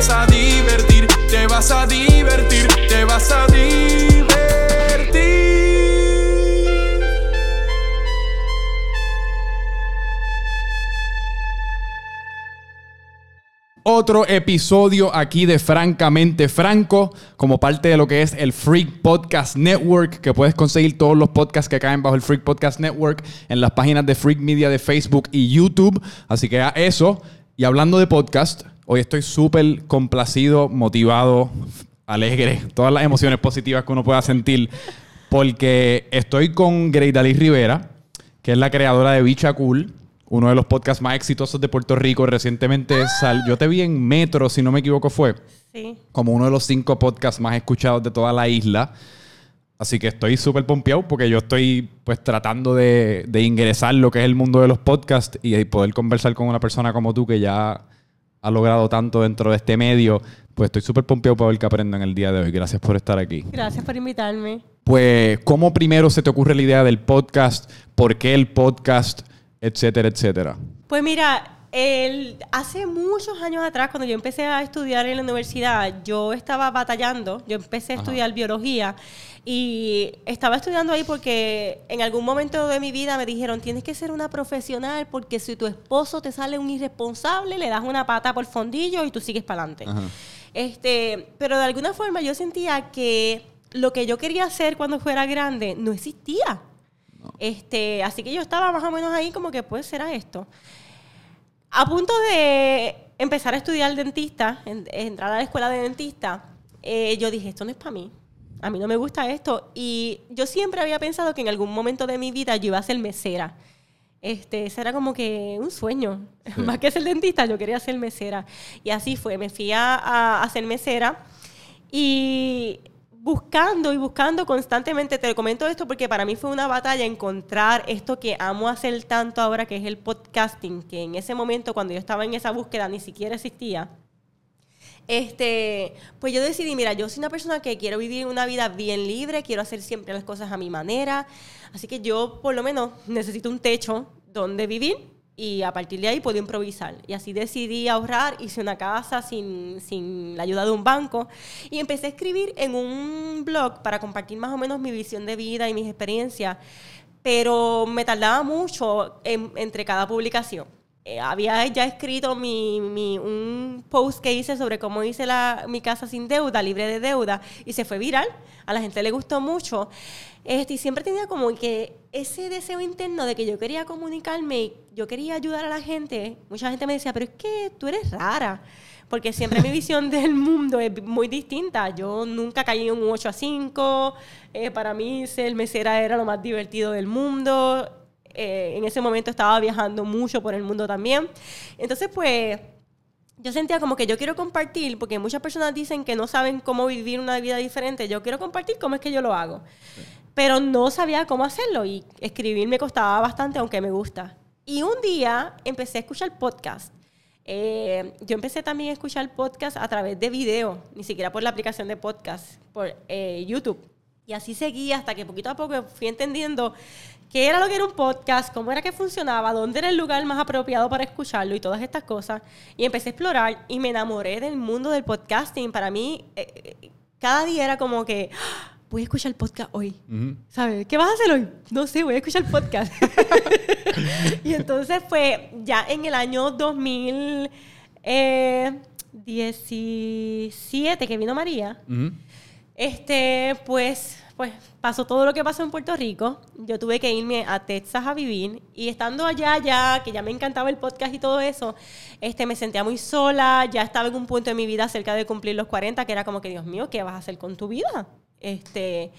vas a divertir, te vas a divertir, te vas a divertir. Otro episodio aquí de Francamente Franco, como parte de lo que es el Freak Podcast Network, que puedes conseguir todos los podcasts que caen bajo el Freak Podcast Network en las páginas de Freak Media de Facebook y YouTube. Así que a eso. Y hablando de podcast, hoy estoy súper complacido, motivado, alegre, todas las emociones positivas que uno pueda sentir, porque estoy con Greidali Rivera, que es la creadora de Bicha Cool uno de los podcasts más exitosos de Puerto Rico. Recientemente sal, yo te vi en Metro, si no me equivoco, fue Sí. como uno de los cinco podcasts más escuchados de toda la isla. Así que estoy súper pompeado porque yo estoy pues tratando de, de ingresar lo que es el mundo de los podcasts y poder conversar con una persona como tú que ya ha logrado tanto dentro de este medio. Pues estoy súper pompeado para ver qué aprendo en el día de hoy. Gracias por estar aquí. Gracias por invitarme. Pues, ¿cómo primero se te ocurre la idea del podcast? ¿Por qué el podcast? Etcétera, etcétera. Pues mira, el, hace muchos años atrás, cuando yo empecé a estudiar en la universidad, yo estaba batallando. Yo empecé a estudiar biología y estaba estudiando ahí porque en algún momento de mi vida me dijeron, tienes que ser una profesional porque si tu esposo te sale un irresponsable, le das una pata por fondillo y tú sigues para adelante. Este, pero de alguna forma yo sentía que lo que yo quería hacer cuando fuera grande no existía. Este, así que yo estaba más o menos ahí como que pues será esto. A punto de empezar a estudiar dentista, en- entrar a la escuela de dentista, eh, yo dije, esto no es para mí. A mí no me gusta esto. Y yo siempre había pensado que en algún momento de mi vida yo iba a ser mesera. Este, ese era como que un sueño. Más que ser dentista, yo quería ser mesera. Y así fue. Me fui a, a, a ser mesera. Y buscando y buscando constantemente, te comento esto porque para mí fue una batalla encontrar esto que amo hacer tanto ahora, que es el podcasting, que en ese momento, cuando yo estaba en esa búsqueda, ni siquiera existía. Este, pues yo decidí, mira, yo soy una persona que quiero vivir una vida bien libre, quiero hacer siempre las cosas a mi manera, así que yo por lo menos necesito un techo donde vivir y a partir de ahí puedo improvisar. Y así decidí ahorrar, hice una casa sin, sin la ayuda de un banco y empecé a escribir en un blog para compartir más o menos mi visión de vida y mis experiencias, pero me tardaba mucho en- entre cada publicación había ya escrito mi, mi- un post que hice sobre cómo hice la, mi casa sin deuda, libre de deuda, y se fue viral. A la gente le gustó mucho. Este, y siempre tenía como que ese deseo interno de que yo quería comunicarme, y yo quería ayudar a la gente. Mucha gente me decía, pero es que tú eres rara. Porque siempre mi visión del mundo es muy distinta. Yo nunca caí en un 8 a 5. Eh, para mí ser mesera era lo más divertido del mundo eh, en ese momento estaba viajando mucho por el mundo también. Entonces, pues, yo sentía como que yo quiero compartir, porque muchas personas dicen que no saben cómo vivir una vida diferente. Yo quiero compartir cómo es que yo lo hago. Pero no sabía cómo hacerlo y escribir me costaba bastante, aunque me gusta. Y un día empecé a escuchar podcast. Eh, yo empecé también a escuchar podcast a través de video, ni siquiera por la aplicación de podcast, por eh, YouTube. Y así seguí hasta que poquito a poco fui entendiendo qué era lo que era un podcast, cómo era que funcionaba, dónde era el lugar más apropiado para escucharlo y todas estas cosas. Y empecé a explorar y me enamoré del mundo del podcasting. Para mí, eh, eh, cada día era como que, "Ah, voy a escuchar podcast hoy. ¿Sabes? ¿Qué vas a hacer hoy? No sé, voy a escuchar podcast. y entonces fue ya en el año 2017 que vino María. Este, pues, pues pasó todo lo que pasó en Puerto Rico. Yo tuve que irme a Texas a vivir y estando allá ya, que ya me encantaba el podcast y todo eso, este, me sentía muy sola. Ya estaba en un punto de mi vida cerca de cumplir los 40 que era como que Dios mío, ¿qué vas a hacer con tu vida? Este,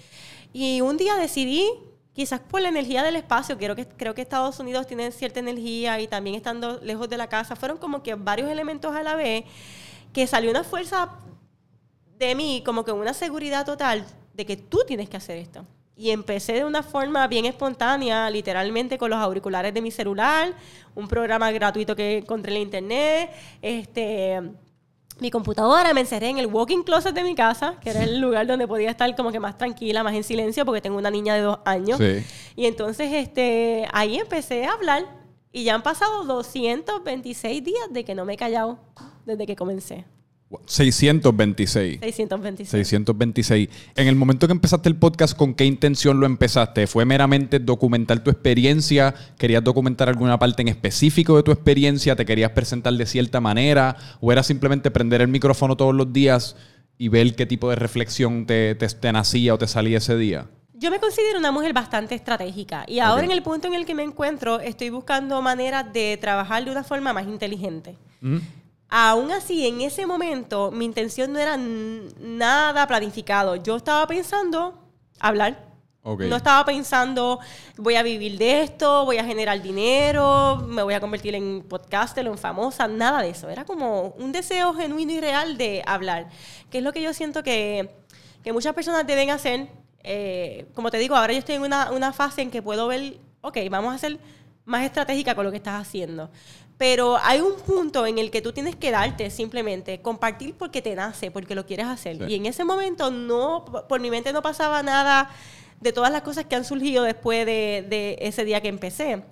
y un día decidí, quizás por la energía del espacio, creo que creo que Estados Unidos tiene cierta energía y también estando lejos de la casa, fueron como que varios elementos a la vez que salió una fuerza de mí como que una seguridad total de que tú tienes que hacer esto. Y empecé de una forma bien espontánea, literalmente con los auriculares de mi celular, un programa gratuito que encontré en la internet, este, mi computadora, me encerré en el walking closet de mi casa, que era el lugar donde podía estar como que más tranquila, más en silencio, porque tengo una niña de dos años. Sí. Y entonces este, ahí empecé a hablar y ya han pasado 226 días de que no me he callado desde que comencé. 626. 626. 626. En el momento que empezaste el podcast, ¿con qué intención lo empezaste? ¿Fue meramente documentar tu experiencia? ¿Querías documentar alguna parte en específico de tu experiencia? ¿Te querías presentar de cierta manera? ¿O era simplemente prender el micrófono todos los días y ver qué tipo de reflexión te, te, te nacía o te salía ese día? Yo me considero una mujer bastante estratégica y ahora en el punto en el que me encuentro estoy buscando maneras de trabajar de una forma más inteligente. ¿Mm? Aún así, en ese momento, mi intención no era nada planificado. Yo estaba pensando hablar. Ok. No estaba pensando, voy a vivir de esto, voy a generar dinero, me voy a convertir en podcaster o en famosa, nada de eso. Era como un deseo genuino y real de hablar, que es lo que yo siento que, que muchas personas deben hacer. Eh, como te digo, ahora yo estoy en una, una fase en que puedo ver, ok, vamos a ser más estratégica con lo que estás haciendo. Pero hay un punto en el que tú tienes que darte simplemente, compartir porque te nace, porque lo quieres hacer. Sí. Y en ese momento no, por mi mente no pasaba nada de todas las cosas que han surgido después de, de ese día que empecé.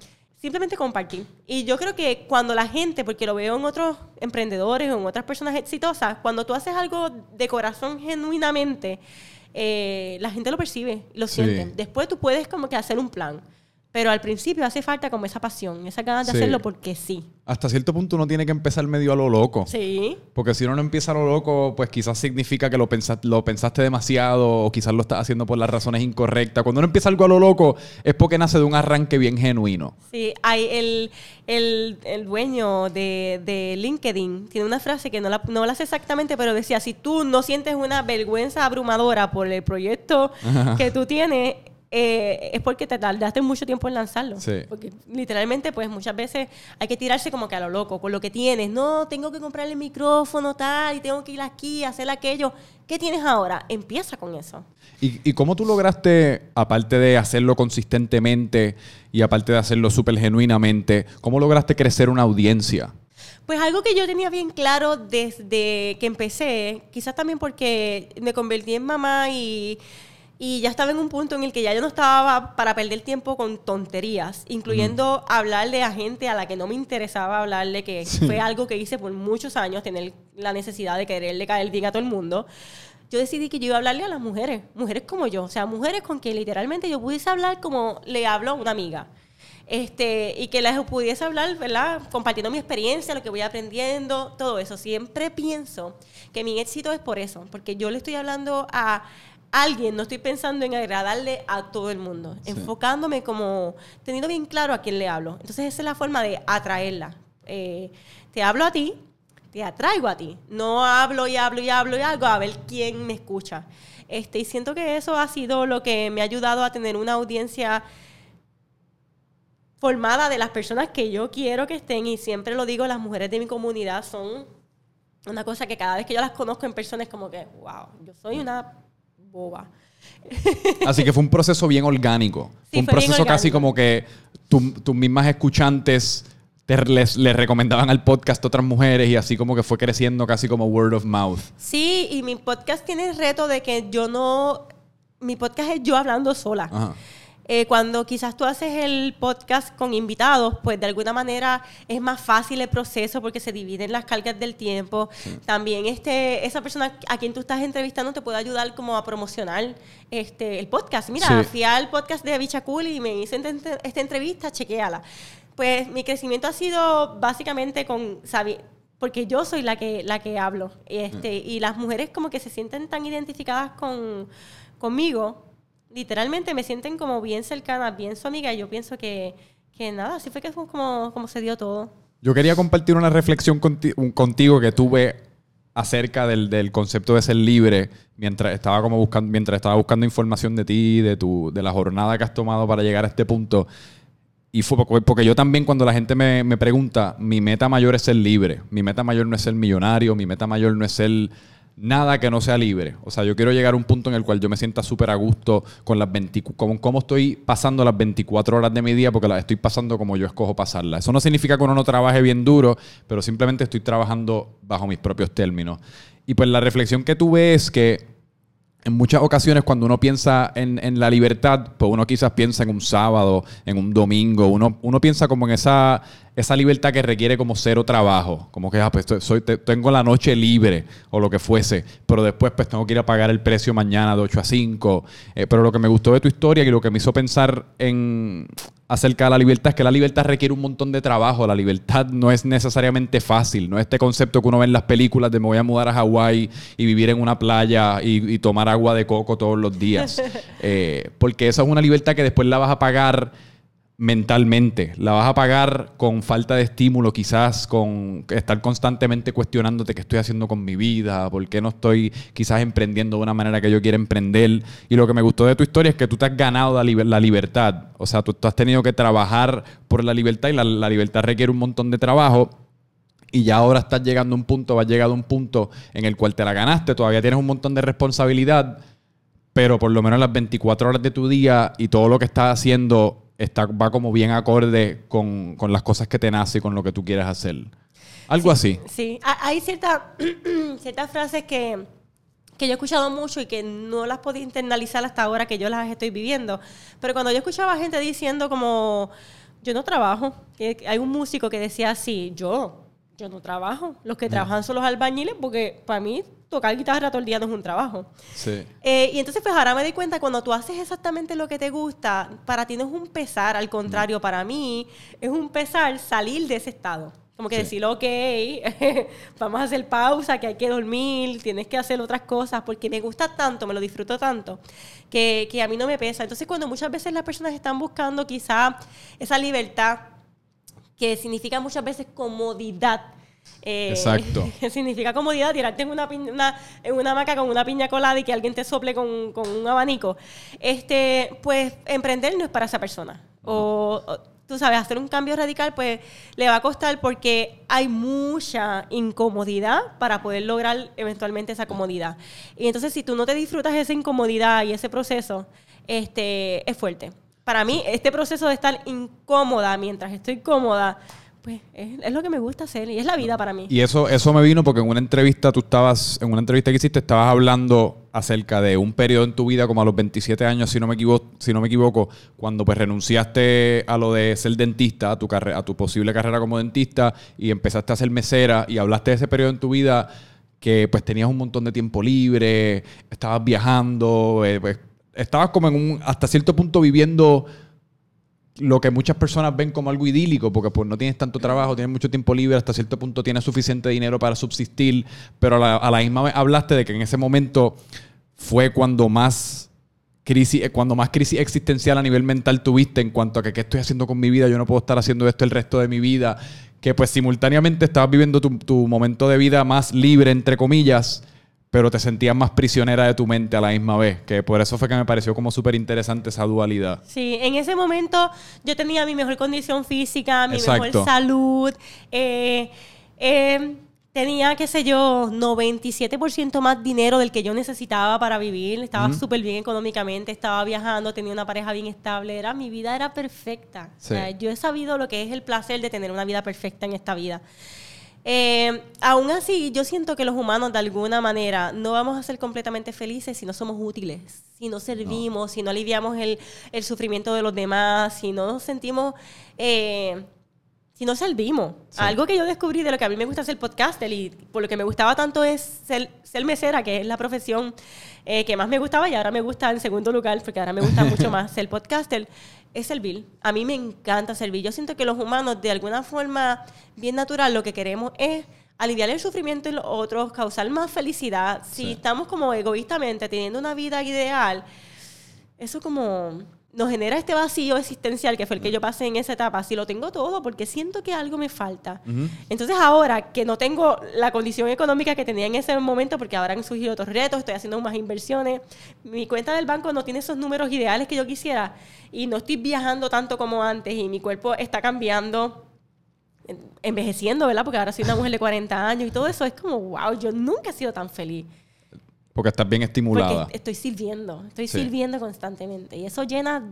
Simplemente compartir. Y yo creo que cuando la gente, porque lo veo en otros emprendedores o en otras personas exitosas, cuando tú haces algo de corazón genuinamente, eh, la gente lo percibe, lo Sí. siente. Después tú puedes como que hacer un plan. Pero al principio hace falta como esa pasión, esa ganas de Sí. hacerlo porque sí. Hasta cierto punto uno tiene que empezar medio a lo loco. Sí. Porque si uno no empieza a lo loco, pues quizás significa que lo, pensa- lo pensaste demasiado o quizás lo estás haciendo por las razones incorrectas. Cuando uno empieza algo a lo loco es porque nace de un arranque bien genuino. Sí, hay el, el, el dueño de, de LinkedIn tiene una frase que no la, no la sé exactamente, pero decía, si tú no sientes una vergüenza abrumadora por el proyecto que tú tienes, eh, es porque te tardaste mucho tiempo en lanzarlo. Sí. Porque literalmente, pues muchas veces hay que tirarse como que a lo loco, con lo que tienes. No, tengo que comprarle el micrófono tal, y tengo que ir aquí, hacer aquello. ¿Qué tienes ahora? Empieza con eso. ¿Y, y cómo tú lograste, aparte de hacerlo consistentemente y aparte de hacerlo súper genuinamente, cómo lograste crecer una audiencia? Pues algo que yo tenía bien claro desde que empecé, quizás también porque me convertí en mamá y, y ya estaba en un punto en el que ya yo no estaba para perder tiempo con tonterías, incluyendo hablarle a gente a la que no me interesaba hablarle, que fue algo que hice por muchos años, tener la necesidad de quererle caer bien a todo el mundo. Yo decidí que yo iba a hablarle a las mujeres, mujeres como yo, o sea, mujeres con que literalmente yo pudiese hablar como le hablo a una amiga este, y que les pudiese hablar, ¿verdad? Compartiendo mi experiencia, lo que voy aprendiendo, todo eso. Siempre pienso que mi éxito es por eso, porque yo le estoy hablando a alguien, no estoy pensando en agradarle a todo el mundo, enfocándome como teniendo bien claro a quién le hablo. Entonces esa es la forma de atraerla. Eh, te hablo a ti, te atraigo a ti. No hablo y hablo y hablo y algo a ver quién me escucha. Este, y siento que eso ha sido lo que me ha ayudado a tener una audiencia formada de las personas que yo quiero que estén y siempre lo digo, las mujeres de mi comunidad son una cosa que cada vez que yo las conozco en persona es como que, wow, yo soy una boba. Así que fue un proceso bien orgánico. Sí, un fue proceso casi como que tu- tus mismas escuchantes te, les, les recomendaban al podcast a otras mujeres y así como que fue creciendo casi como word of mouth. Sí, y mi podcast tiene el reto de que yo no, mi podcast es yo hablando sola. Ajá. Eh, cuando quizás tú haces el podcast con invitados, pues de alguna manera es más fácil el proceso porque se dividen las cargas del tiempo. También este, esa persona a quien tú estás entrevistando te puede ayudar como a promocionar este, el podcast. Mira, Sí. fui al podcast de Bicha Cool y me hice esta entrevista, chequeala. Pues mi crecimiento ha sido básicamente con sabi- porque yo soy la que la que hablo este y las mujeres como que se sienten tan identificadas con conmigo literalmente me sienten como bien cercanas bien su amiga y yo pienso que, que nada así fue que fue como, como se dio todo. Yo quería compartir una reflexión conti- contigo que tuve acerca del, del concepto de ser libre mientras estaba como buscando mientras estaba buscando información de ti de tu de la jornada que has tomado para llegar a este punto. Y fue porque, porque yo también cuando la gente me, me pregunta mi meta mayor es ser libre mi meta mayor no es ser millonario mi meta mayor no es ser nada que no sea libre. O sea yo quiero llegar a un punto en el cual yo me sienta súper a gusto con las 20 con cómo estoy pasando las 24 horas de mi día porque las estoy pasando como yo escojo pasarlas. Eso no significa que uno no trabaje bien duro pero simplemente estoy trabajando bajo mis propios términos. Y pues la reflexión que tuve es que en muchas ocasiones cuando uno piensa en, en, la libertad, pues uno quizás piensa en un sábado, en un domingo, uno, uno piensa como en esa, esa libertad que requiere como cero trabajo, como que ah, pues, soy, tengo la noche libre o lo que fuese, pero después pues tengo que ir a pagar el precio mañana de 8 a 5. Eh, pero lo que me gustó de tu historia y lo que me hizo pensar en acerca de la libertad es que la libertad requiere un montón de trabajo, la libertad no es necesariamente fácil, no es este concepto que uno ve en las películas de me voy a mudar a Hawái y vivir en una playa y, tomar agua de coco todos los días, eh, porque esa es una libertad que después la vas a pagar mentalmente. La vas a pagar con falta de estímulo, quizás con estar constantemente cuestionándote qué estoy haciendo con mi vida, por qué no estoy quizás emprendiendo de una manera que yo quiera emprender. Y lo que me gustó de tu historia es que tú te has ganado la, libertad. O sea, tú, has tenido que trabajar por la libertad y la, libertad requiere un montón de trabajo. Y ya ahora estás llegando a un punto, vas llegado a un punto en el cual te la ganaste, todavía tienes un montón de responsabilidad, pero por lo menos las 24 horas de tu día y todo lo que estás haciendo está, va como bien acorde con, las cosas que te nace y con lo que tú quieres hacer. Algo así. Sí, hay ciertas frases que, que yo he escuchado mucho y que no las podía internalizar hasta ahora que yo las estoy viviendo. Pero cuando yo escuchaba gente diciendo como, yo no trabajo, hay un músico que decía así, yo, yo no trabajo. Los que trabajan son los albañiles porque para mí tocar guitarra todo el día no es un trabajo. Sí. Eh, y entonces, pues ahora me di cuenta, cuando tú haces exactamente lo que te gusta, para ti no es un pesar, al contrario, para mí es un pesar salir de ese estado. Como que decir, ok, vamos a hacer pausa, que hay que dormir, tienes que hacer otras cosas, porque me gusta tanto, me lo disfruto tanto, que, que a mí no me pesa. Entonces, cuando muchas veces las personas están buscando quizá esa libertad, que significa muchas veces comodidad, eh, Exacto. significa comodidad, tirarte en una, en una hamaca con una piña colada y que alguien te sople con, un abanico. Este, pues emprender no es para esa persona. O, tú sabes, hacer un cambio radical, pues le va a costar porque hay mucha incomodidad para poder lograr eventualmente esa comodidad. Y entonces, si tú no te disfrutas esa incomodidad y ese proceso, este, es fuerte. Para mí, este proceso de estar incómoda mientras estoy cómoda, pues es, lo que me gusta hacer y es la vida para mí. Y eso, eso me vino porque en una entrevista tú estabas, en una entrevista que hiciste, estabas hablando acerca de un periodo en tu vida como a los 27 años, si no me equivoco, si no me equivoco cuando pues renunciaste a lo de ser dentista, a tu, carrera, a tu posible carrera como dentista y empezaste a ser mesera y hablaste de ese periodo en tu vida que pues tenías un montón de tiempo libre, estabas viajando, eh, pues, estabas como en un, hasta cierto punto viviendo lo que muchas personas ven como algo idílico, porque pues no tienes tanto trabajo, tienes mucho tiempo libre, hasta cierto punto tienes suficiente dinero para subsistir, pero a la, misma vez hablaste de que en ese momento fue cuando más crisis, eh, cuando más crisis existencial a nivel mental tuviste en cuanto a que qué estoy haciendo con mi vida, yo no puedo estar haciendo esto el resto de mi vida, que pues simultáneamente estabas viviendo tu, tu momento de vida más libre, entre comillas, pero te sentías más prisionera de tu mente a la misma vez, que por eso fue que me pareció como súper interesante esa dualidad. Sí, en ese momento yo tenía mi mejor condición física, mi mejor salud, eh, eh, tenía, qué sé yo, 97% más dinero del que yo necesitaba para vivir, estaba súper bien económicamente, estaba viajando, tenía una pareja bien estable, era, mi vida era perfecta. yo he sabido lo que es el placer de tener una vida perfecta en esta vida. Eh, aún así, yo siento que los humanos de alguna manera no vamos a ser completamente felices si no somos útiles, si no servimos, si no aliviamos el, sufrimiento de los demás, si no nos sentimos, eh, si no servimos. Algo que yo descubrí de lo que a mí me gusta hacer podcaster y por lo que me gustaba tanto es ser, ser mesera, que es la profesión eh, que más me gustaba y ahora me gusta en segundo lugar, porque ahora me gusta mucho más ser podcaster es servir. A mí me encanta servir. Yo siento que los humanos, de alguna forma bien natural, lo que queremos es aliviar el sufrimiento en los otros, causar más felicidad. Si estamos como egoístamente teniendo una vida ideal, eso como nos genera este vacío existencial que fue el que yo pasé en esa etapa. Si lo tengo todo, porque siento que algo me falta. Entonces ahora que no tengo la condición económica que tenía en ese momento, porque ahora han surgido otros retos, estoy haciendo más inversiones, mi cuenta del banco no tiene esos números ideales que yo quisiera y no estoy viajando tanto como antes y mi cuerpo está cambiando envejeciendo, ¿verdad? Porque ahora soy una mujer de 40 años y todo eso es como, wow, yo nunca he sido tan feliz. Porque estás bien estimulada. Porque estoy sirviendo, estoy sirviendo constantemente. Y eso llena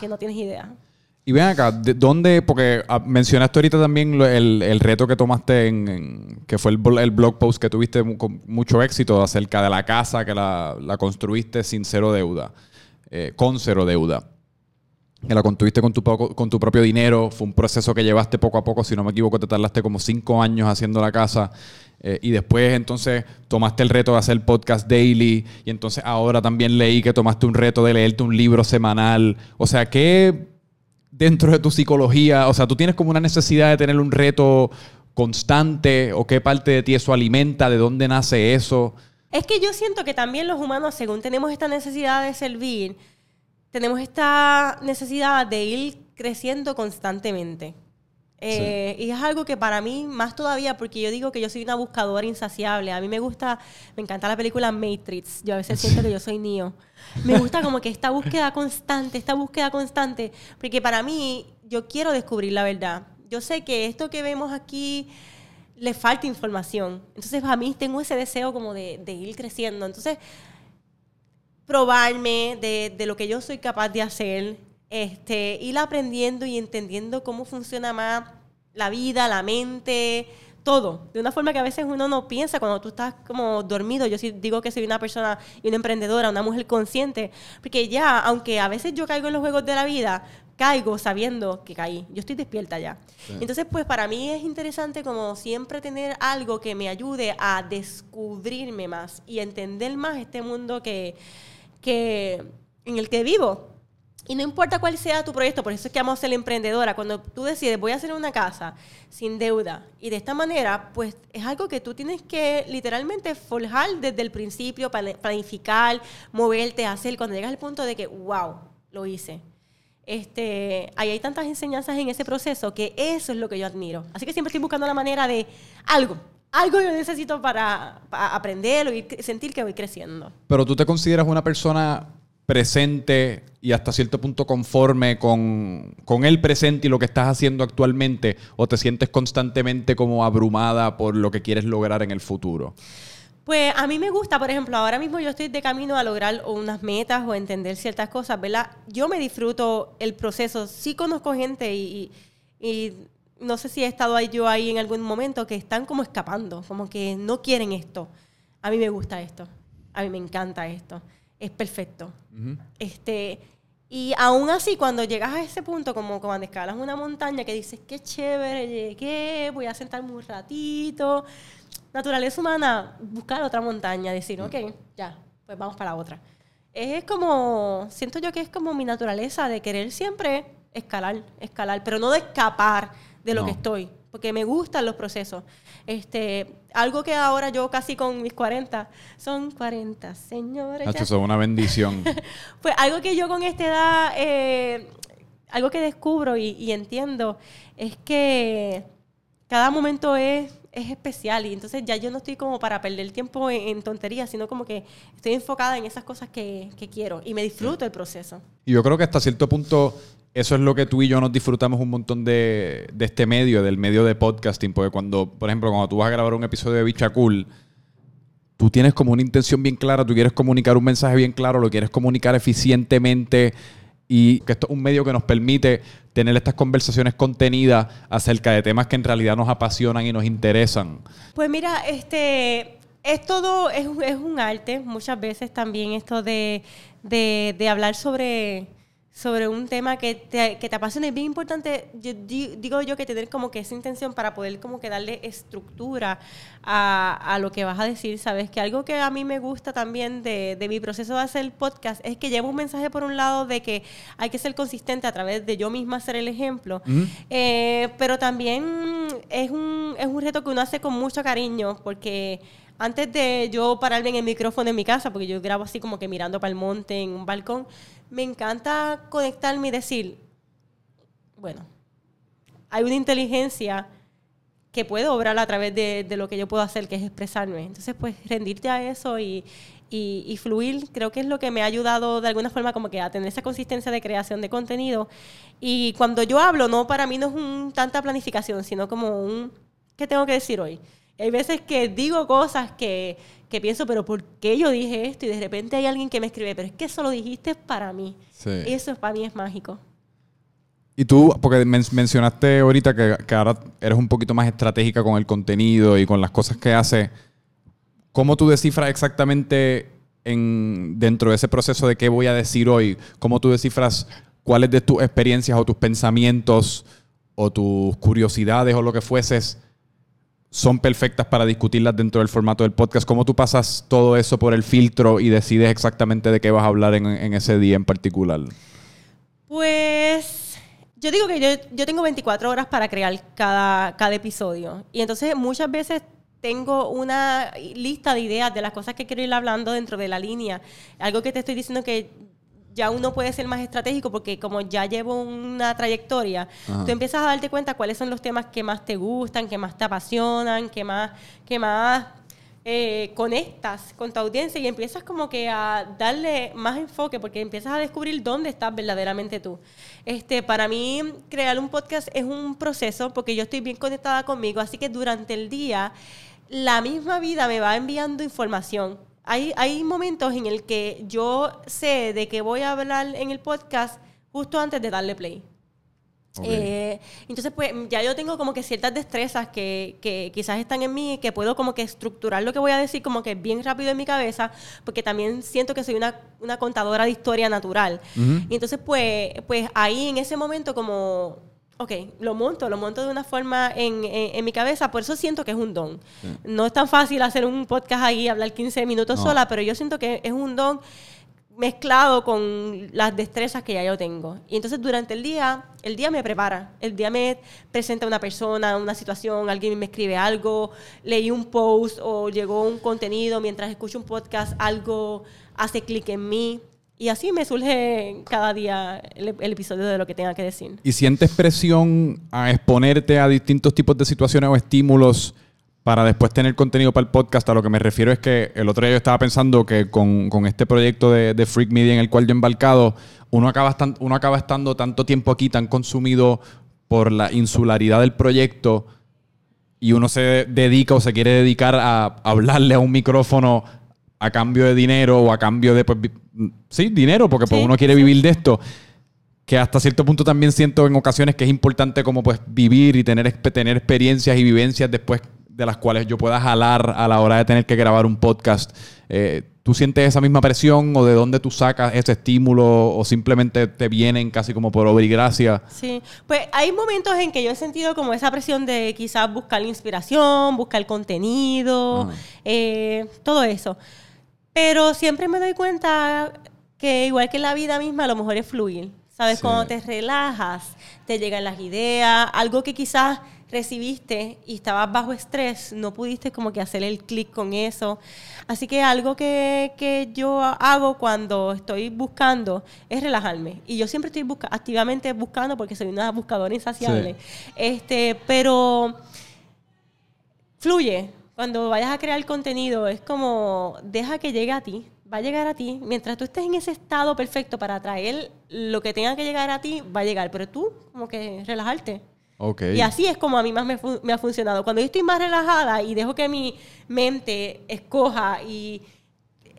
que no tienes idea. Y ven acá, ¿de ¿dónde? Porque ah, mencionaste ahorita también el, el reto que tomaste en, en- que fue el, el blog post que tuviste con mucho éxito acerca de la casa que la, la construiste sin cero deuda, eh, con cero deuda. Que la construiste con tu, con tu propio dinero. Fue un proceso que llevaste poco a poco. Si no me equivoco, te tardaste como cinco años haciendo la casa. Eh, y después entonces tomaste el reto de hacer podcast daily. Y entonces ahora también leí que tomaste un reto de leerte un libro semanal. O sea, ¿qué dentro de tu psicología? O sea, ¿tú tienes como una necesidad de tener un reto constante? ¿O qué parte de ti eso alimenta? ¿De dónde nace eso? Es que yo siento que también los humanos, según tenemos esta necesidad de servir, tenemos esta necesidad de ir creciendo constantemente. Eh, Y es algo que para mí, más todavía, porque yo digo que yo soy una buscadora insaciable. A mí me gusta, me encanta la película Matrix. Yo a veces siento que yo soy Neo. Me gusta como que esta búsqueda constante, esta búsqueda constante, porque para mí, yo quiero descubrir la verdad. Yo sé que esto que vemos aquí le falta información. Entonces, a mí tengo ese deseo como de, de ir creciendo. Entonces, probarme de, de lo que yo soy capaz de hacer, este, ir aprendiendo y entendiendo cómo funciona más la vida, la mente, todo. De una forma que a veces uno no piensa cuando tú estás como dormido. Yo sí digo que soy una persona y una emprendedora, una mujer consciente, porque ya, aunque a veces yo caigo en los juegos de la vida, caigo sabiendo que caí. Yo estoy despierta ya. Entonces, pues para mí es interesante como siempre tener algo que me ayude a descubrirme más y entender más este mundo que, que en el que vivo. Y no importa cuál sea tu proyecto, por eso es que vamos a ser emprendedora. Cuando tú decides, voy a hacer una casa sin deuda y de esta manera, pues es algo que tú tienes que literalmente forjar desde el principio, planificar, moverte, hacer. Cuando llegas al punto de que, wow, lo hice. Este, ahí hay tantas enseñanzas en ese proceso que eso es lo que yo admiro. Así que siempre estoy buscando la manera de algo, algo yo necesito para, para aprender o ir, sentir que voy creciendo. Pero tú te consideras una persona presente y hasta cierto punto conforme con, con el presente y lo que estás haciendo actualmente o te sientes constantemente como abrumada por lo que quieres lograr en el futuro? Pues a mí me gusta, por ejemplo, ahora mismo yo estoy de camino a lograr unas metas o entender ciertas cosas, ¿verdad? Yo me disfruto el proceso. Sí conozco gente y, y- y no sé si he estado ahí yo ahí en algún momento que están como escapando, como que no quieren esto. A mí me gusta esto. A mí me encanta esto. Es perfecto. Este, y aún así, cuando llegas a ese punto, como cuando escalas una montaña que dices, qué chévere, llegué, voy a sentarme un ratito. Naturaleza humana, buscar otra montaña, decir, ok, ya, pues vamos para otra. Es como, siento yo que es como mi naturaleza de querer siempre escalar, escalar, pero no de escapar de lo No. que estoy, porque me gustan los procesos. Este, algo que ahora yo casi con mis 40, son 40, señores. Eso es una bendición. pues algo que yo con esta edad, eh, algo que descubro y, y entiendo es que cada momento es, es especial y entonces ya yo no estoy como para perder tiempo en, en tonterías, sino como que estoy enfocada en esas cosas que, que quiero y me disfruto el proceso. Y yo creo que hasta cierto punto eso es lo que tú y yo nos disfrutamos un montón de, de este medio, del medio de podcasting, porque cuando, por ejemplo, cuando tú vas a grabar un episodio de Bicha Cool, tú tienes como una intención bien clara, tú quieres comunicar un mensaje bien claro, lo quieres comunicar eficientemente y que esto es un medio que nos permite tener estas conversaciones contenidas acerca de temas que en realidad nos apasionan y nos interesan. Pues mira, este es todo, es, es un arte, muchas veces también esto de, de hablar sobre, sobre un tema que te, que te apasiona. Es bien importante, yo di- digo yo, que tener como que esa intención para poder como que darle estructura a, a lo que vas a decir, ¿sabes? Que algo que a mí me gusta también de, de mi proceso de hacer podcast es que llevo un mensaje por un lado de que hay que ser consistente a través de yo misma ser el ejemplo, eh, pero también es un, es un reto que uno hace con mucho cariño porque antes de yo pararme en el micrófono en mi casa, porque yo grabo así como que mirando para el monte en un balcón, me encanta conectarme y decir, bueno, hay una inteligencia que puede obrar a través de, de lo que yo puedo hacer, que es expresarme. Entonces, pues rendirte a eso y, y- y fluir, creo que es lo que me ha ayudado de alguna forma como que a tener esa consistencia de creación de contenido. Y cuando yo hablo, no para mí no es un, tanta planificación, sino como un, ¿qué tengo que decir hoy? Hay veces que digo cosas que, que pienso, pero ¿por qué yo dije esto? Y de repente hay alguien que me escribe, pero es que eso lo dijiste para mí. Sí. Eso para mí es mágico. Y tú, porque men- mencionaste ahorita que, que ahora eres un poquito más estratégica con el contenido y con las cosas que haces, ¿cómo tú descifras exactamente en, dentro de ese proceso de qué voy a decir hoy? ¿Cómo tú descifras cuáles de tus experiencias o tus pensamientos o tus curiosidades o lo que fueses son perfectas para discutirlas dentro del formato del podcast? ¿Cómo tú pasas todo eso por el filtro y decides exactamente de qué vas a hablar en, en ese día en particular? Pues yo digo que yo, yo tengo 24 horas para crear cada, cada episodio. Y entonces muchas veces tengo una lista de ideas de las cosas que quiero ir hablando dentro de la línea. Algo que te estoy diciendo que ya uno puede ser más estratégico porque como ya llevo una trayectoria, Ajá. tú empiezas a darte cuenta cuáles son los temas que más te gustan, que más te apasionan, que más, que más eh, conectas con tu audiencia y empiezas como que a darle más enfoque porque empiezas a descubrir dónde estás verdaderamente tú. Este, para mí, crear un podcast es un proceso porque yo estoy bien conectada conmigo, así que durante el día la misma vida me va enviando información. Hay, hay momentos en el que yo sé de que voy a hablar en el podcast justo antes de darle play. Eh, entonces, pues ya yo tengo como que ciertas destrezas que, que quizás están en mí, que puedo como que estructurar lo que voy a decir como que bien rápido en mi cabeza, porque también siento que soy una, una contadora de historia natural. Y entonces, pues, pues ahí en ese momento como, ok, lo monto, lo monto de una forma en, en- en mi cabeza, por eso siento que es un don. No es tan fácil hacer un podcast ahí, hablar 15 minutos No. sola, pero yo siento que es un don mezclado con las destrezas que ya yo tengo. Y entonces durante el día, el día me prepara. El día me presenta una persona, una situación, alguien me escribe algo, leí un post o llegó un contenido mientras escucho un podcast, algo hace clic en mí. Y así me surge cada día el, episodio de lo que tenga que decir. ¿Y sientes presión a exponerte a distintos tipos de situaciones o estímulos para después tener contenido para el podcast? A lo que me refiero es que el otro día yo estaba pensando que con, con este proyecto de, Freak Media en el cual yo he embarcado, uno acaba estando tanto tiempo aquí, tan consumido por la insularidad del proyecto y uno se dedica o se quiere dedicar a hablarle a un micrófono a cambio de dinero o a cambio de, pues, sí, dinero, porque pues, Sí, uno quiere sí. vivir de esto. Que hasta cierto punto también siento en ocasiones que es importante como pues vivir y tener, tener experiencias y vivencias después de las cuales yo pueda jalar a la hora de tener que grabar un podcast. Eh, ¿Tú sientes esa misma presión o de dónde tú sacas ese estímulo o simplemente te vienen casi como por obra y gracia? Sí, pues hay momentos en que yo he sentido como esa presión de quizás buscar la inspiración, buscar contenido, Ajá. eh, todo eso. Pero siempre me doy cuenta que igual que la vida misma, lo mejor es fluir. ¿Sabes? Sí. Cuando te relajas, te llegan las ideas, algo que quizás recibiste y estabas bajo estrés, no pudiste como que hacer el clic con eso. Así que algo que, que yo hago cuando estoy buscando es relajarme. Y yo siempre estoy busca activamente buscando porque soy una buscadora insaciable. Este, pero fluye. Cuando vayas a crear contenido, es como deja que llegue a ti. Va a llegar a ti. Mientras tú estés en ese estado perfecto para traer lo que tenga que llegar a ti, va a llegar. Pero tú, como que relajarte. Ok. Y así es como a mí más me, me ha funcionado. Cuando yo estoy más relajada y dejo que mi mente escoja y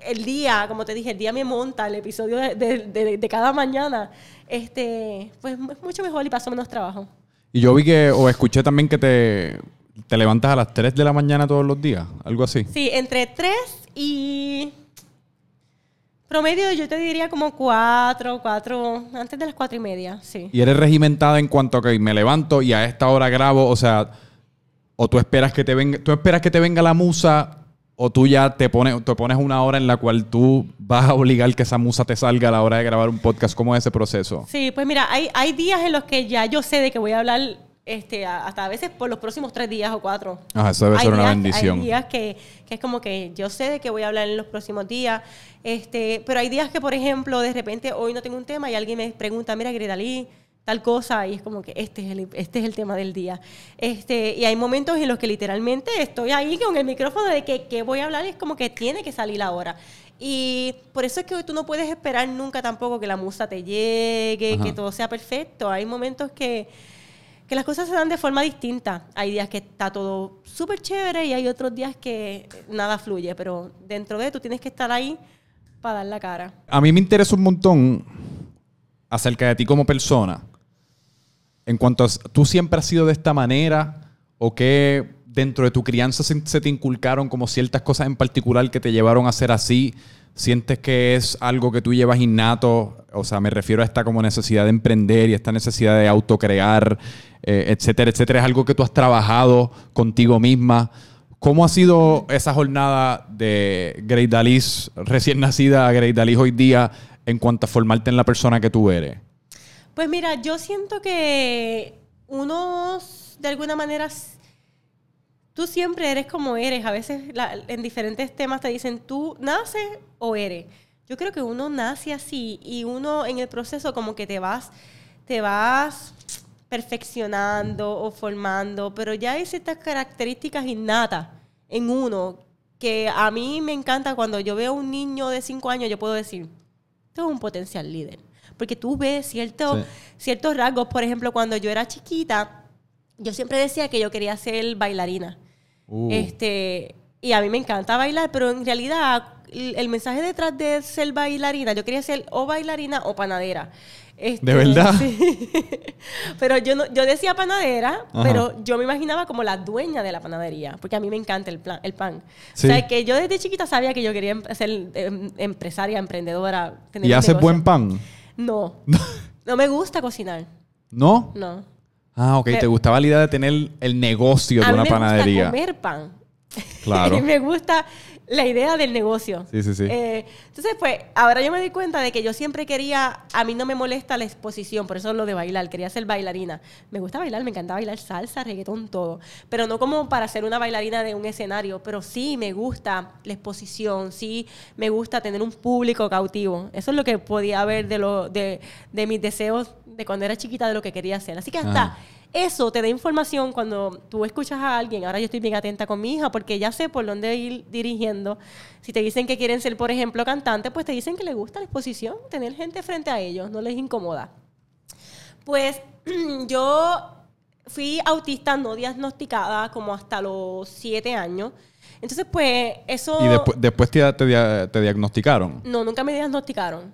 el día, como te dije, el día me monta el episodio de, de- de- de cada mañana, este, pues es mucho mejor y paso menos trabajo. Y yo vi que, o escuché también que te, te levantas a las 3 de la mañana todos los días, algo así. Sí, entre 3 y promedio yo te diría como 4, 4, antes de las 4 y media, sí. Y eres regimentada en cuanto a que me levanto y a esta hora grabo, o sea, o tú esperas que te venga, tú esperas que te venga la musa, o tú ya te pones, te pones una hora en la cual tú vas a obligar que esa musa te salga a la hora de grabar un podcast. ¿Cómo es ese proceso? Sí, pues mira, hay, hay días en los que ya yo sé de que voy a hablar este, hasta a veces por los próximos tres días o cuatro. Ah, eso debe Hay ser una días- bendición. Hay días que, que es como que yo sé de que voy a hablar en los próximos días, este, pero hay días que, por ejemplo, de repente hoy no tengo un tema y alguien me pregunta, mira, Gredalí, tal cosa, y es como que este es el, este es el tema del día. Este, y hay momentos en los que literalmente estoy ahí con el micrófono de que, que voy a hablar y es como que tiene que salir ahora. Y por eso es que tú no puedes esperar nunca tampoco que la musa te llegue, Ajá. que todo sea perfecto. Hay momentos que, que las cosas se dan de forma distinta. Hay días que está todo súper chévere y hay otros días que nada fluye, pero dentro de tú tienes que estar ahí para dar la cara. A mí me interesa un montón acerca de ti como persona. en cuanto a, ¿tú siempre has sido de esta manera? ¿O que dentro de tu crianza se, se te inculcaron como ciertas cosas en particular que te llevaron a ser así? ¿Sientes que es algo que tú llevas innato? O sea, me refiero a esta como necesidad de emprender y esta necesidad de autocrear, eh, etcétera, etcétera. ¿Es algo que tú has trabajado contigo misma? ¿Cómo ha sido esa jornada de Great Dalis, recién nacida a Great Dalis hoy día, en cuanto a formarte en la persona que tú eres? Pues mira, yo siento que uno, de alguna manera, tú siempre eres como eres. A veces la- en diferentes temas te dicen, tú naces o eres. Yo creo que uno nace así y uno en el proceso como que te vas, te vas perfeccionando o formando, pero ya hay ciertas características innatas en uno que a mí me encanta cuando yo veo a un niño de 5 años, yo puedo decir, es un potencial líder. Porque tú ves ciertos, Sí. ciertos rasgos. Por ejemplo, cuando yo era chiquita, yo siempre decía que yo quería ser bailarina. Uh. Este, y a mí me encanta bailar, pero en realidad el, mensaje detrás de ser bailarina, yo quería ser o bailarina o panadera. Este, ¿De verdad? sí. pero yo, no, yo decía panadera, Ajá. pero yo me imaginaba como la dueña de la panadería, porque a mí me encanta el, plan, el pan. Sí. O sea, que yo desde chiquita sabía que yo quería em- ser em, empresaria, emprendedora. tener ¿Y haces buen pan? No. no me gusta cocinar. ¿No? No. Ah, ok. ¿Te gustaba la idea de tener el negocio de a mí una me panadería? gusta comer pan. Claro. me gusta la idea del negocio. Sí, sí, sí. Eh, entonces, pues, ahora yo me di cuenta de que yo siempre quería, a mí no me molesta la exposición, por eso lo de bailar, quería ser bailarina. Me gusta bailar, me encanta bailar salsa, reggaetón, todo. Pero no como para ser una bailarina de un escenario, pero sí me gusta la exposición, sí me gusta tener un público cautivo. Eso es lo que podía ver de, lo, de, de mis deseos de cuando era chiquita, de lo que quería hacer. Así que hasta... Eso te da información cuando tú escuchas a alguien. Ahora yo estoy bien atenta con mi hija porque ya sé por dónde ir dirigiendo. Si te dicen que quieren ser, por ejemplo, cantante, pues te dicen que les gusta la exposición, tener gente frente a ellos, no les incomoda. Pues yo fui autista no diagnosticada como hasta los siete años. Entonces, pues eso... ¿Y después, después te, te te diagnosticaron? No, nunca me diagnosticaron.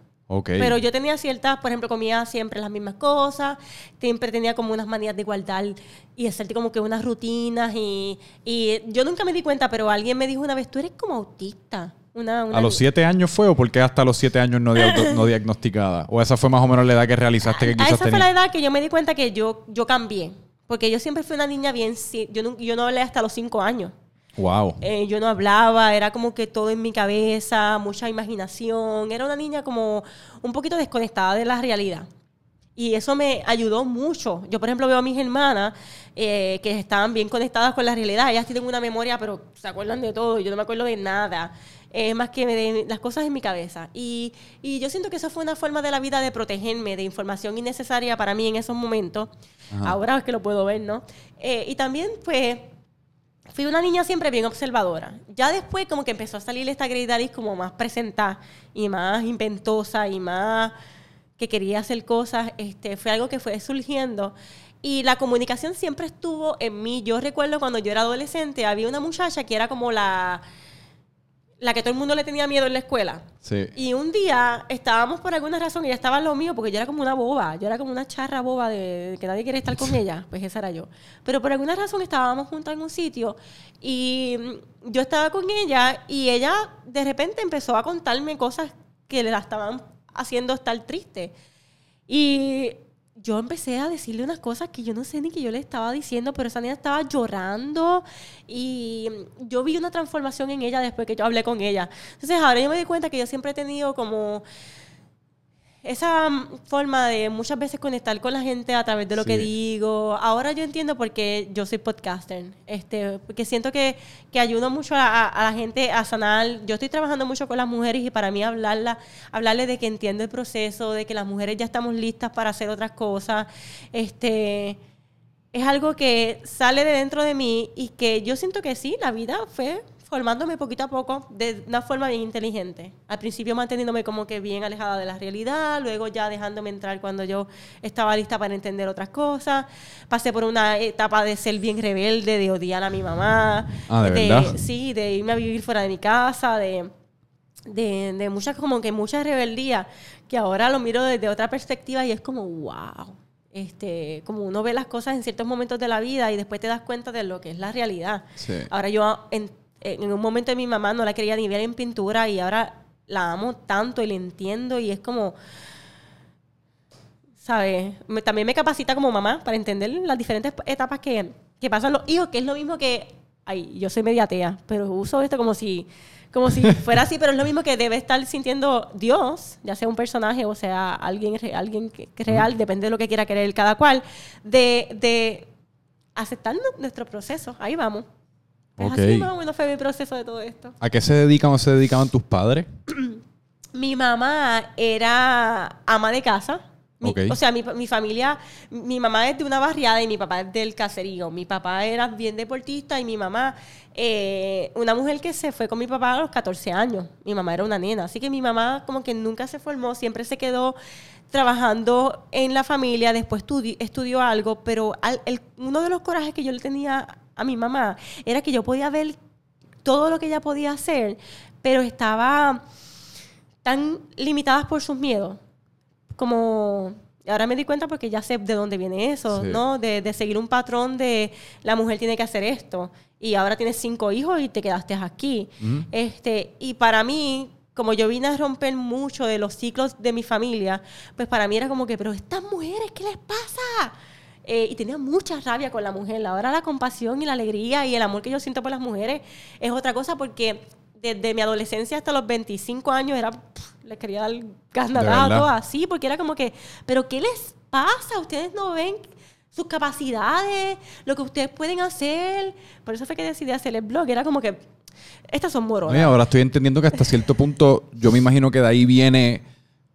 Pero yo tenía ciertas, por ejemplo, comía siempre las mismas cosas, siempre tenía como unas manías de guardar y hacer como que unas rutinas y, y yo nunca me di cuenta, pero alguien me dijo una vez, tú eres como autista. Una, una ¿A los siete años fue o por qué hasta los siete años no, dia- no diagnosticada? ¿O esa fue más o menos la edad que realizaste que A quizás esa fue la edad que yo me di cuenta que yo, yo cambié. Porque yo siempre fui una niña bien... Yo no, yo no hablé hasta los cinco años. Wow. Eh, yo no hablaba, era como que todo en mi cabeza, mucha imaginación. Era una niña como un poquito desconectada de la realidad. Y eso me ayudó mucho. Yo, por ejemplo, veo a mis hermanas eh, que estaban bien conectadas con la realidad. Ellas tienen una memoria, pero se acuerdan de todo. Yo no me acuerdo de nada. Es más que de las cosas en mi cabeza. Y, y yo siento que eso fue una forma de la vida de protegerme de información innecesaria para mí en esos momentos. Ajá. Ahora es que lo puedo ver, ¿no? Eh, y también, pues, fui una niña siempre bien observadora. Ya después como que empezó a salir esta Grey como más presentada y más inventosa y más que quería hacer cosas, este, fue algo que fue surgiendo. Y la comunicación siempre estuvo en mí. Yo recuerdo cuando yo era adolescente, había una muchacha que era como la, la que todo el mundo le tenía miedo en la escuela. Sí. Y un día estábamos por alguna razón, ella estaba en lo mío, porque yo era como una boba, yo era como una charra boba de, de que nadie quiere estar con ella, pues esa era yo. Pero por alguna razón estábamos juntas en un sitio y mm, yo estaba con ella y ella de repente empezó a contarme cosas que la estaban haciendo estar triste. Y yo empecé a decirle unas cosas que yo no sé ni que yo le estaba diciendo, pero esa niña estaba llorando y yo vi una transformación en ella después que yo hablé con ella. Entonces ahora yo me di cuenta que yo siempre he tenido como esa mm, forma de muchas veces conectar con la gente a través de lo que digo. Ahora yo entiendo por qué yo soy podcaster. Este, porque siento que, que ayudo mucho a, a la gente a sanar. Yo estoy trabajando mucho con las mujeres y para mí hablarla, hablarles de que entiendo el proceso, de que las mujeres ya estamos listas para hacer otras cosas. Este es algo que sale de dentro de mí y que yo siento que sí, la vida fue formándome poquito a poco de una forma bien inteligente. Al principio manteniéndome como que bien alejada de la realidad, luego ya dejándome entrar cuando yo estaba lista para entender otras cosas. Pasé por una etapa de ser bien rebelde, de odiar a mi mamá. Ah, ¿de verdad? Sí, de irme a vivir fuera de mi casa, de de, de muchas, como que mucha rebeldía, que ahora lo miro desde otra perspectiva y es como, wow. Este, como uno ve las cosas en ciertos momentos de la vida y después te das cuenta de lo que es la realidad. Sí. Ahora yo en, en un momento de mi mamá no la quería ni ver en pintura y ahora la amo tanto y la entiendo y es como, ¿sabes? Me- también me capacita como mamá para entender las diferentes etapas que, que pasan los hijos, que es lo mismo que, ay, yo soy mediatea, pero uso esto como si, como si fuera así, pero es lo mismo que debe estar sintiendo Dios, ya sea un personaje o sea alguien, alguien que, que real, depende de lo que quiera querer cada cual, de, de aceptar nu- nuestro proceso. Ahí vamos. Pues así más o menos fue mi proceso de todo esto. ¿A qué se dedican o se dedicaban tus padres? Mi mamá era ama de casa. Mi- Ok. O sea, mi, mi familia, mi mamá es de una barriada y mi papá es del caserío. Mi papá era bien deportista y mi mamá, eh, una mujer que se fue con mi papá a los 14 años. Mi mamá era una nena. Así que mi mamá como que nunca se formó, siempre se quedó trabajando en la familia, después estudi- estudió algo, pero al- el- uno de los corajes que yo le tenía a mi mamá era que yo podía ver todo lo que ella podía hacer, pero estaba tan limitadas por sus miedos. Como ahora me di cuenta porque ya sé de dónde viene eso, Sí. ¿no? De, de seguir un patrón de la mujer tiene que hacer esto y ahora tienes cinco hijos y te quedaste aquí. Este, y para mí, como yo vine a romper mucho de los ciclos de mi familia, pues para mí era como que, pero estas mujeres, ¿qué les pasa? Eh, y tenía mucha rabia con la mujer. Ahora la compasión y la alegría y el amor que yo siento por las mujeres es otra cosa porque desde mi adolescencia hasta los 25 años era pff, le quería dar gas verdad? a todas así porque era como que, pero ¿qué les pasa? Ustedes no ven sus capacidades, lo que ustedes pueden hacer. Por eso fue que decidí hacer el blog. Era como que estas son moronas. Oye, ahora estoy entendiendo que hasta cierto punto, yo me imagino que de ahí viene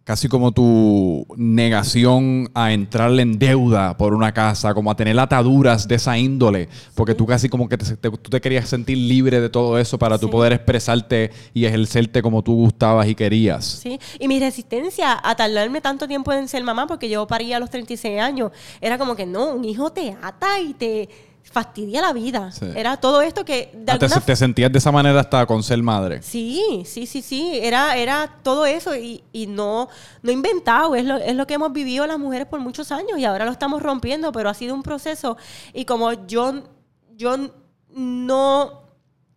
casi como tu negación a entrarle en deuda por una casa, como a tener ataduras de esa índole, porque tú casi como que te, te- tú te querías sentir libre de todo eso para tú Sí. poder expresarte y ejercerte como tú gustabas y querías. Sí, y mi resistencia a tardarme tanto tiempo en ser mamá, porque yo paría a los 36 años, era como que no, un hijo te ata y te fastidia la vida. Sí. Era todo esto que de Ah, te sentías de esa manera hasta con ser madre. Sí, sí, sí, sí. Era, era todo eso y, y no, no inventado. Es lo, es lo que hemos vivido las mujeres por muchos años y ahora lo estamos rompiendo, pero ha sido un proceso. Y como yo, yo no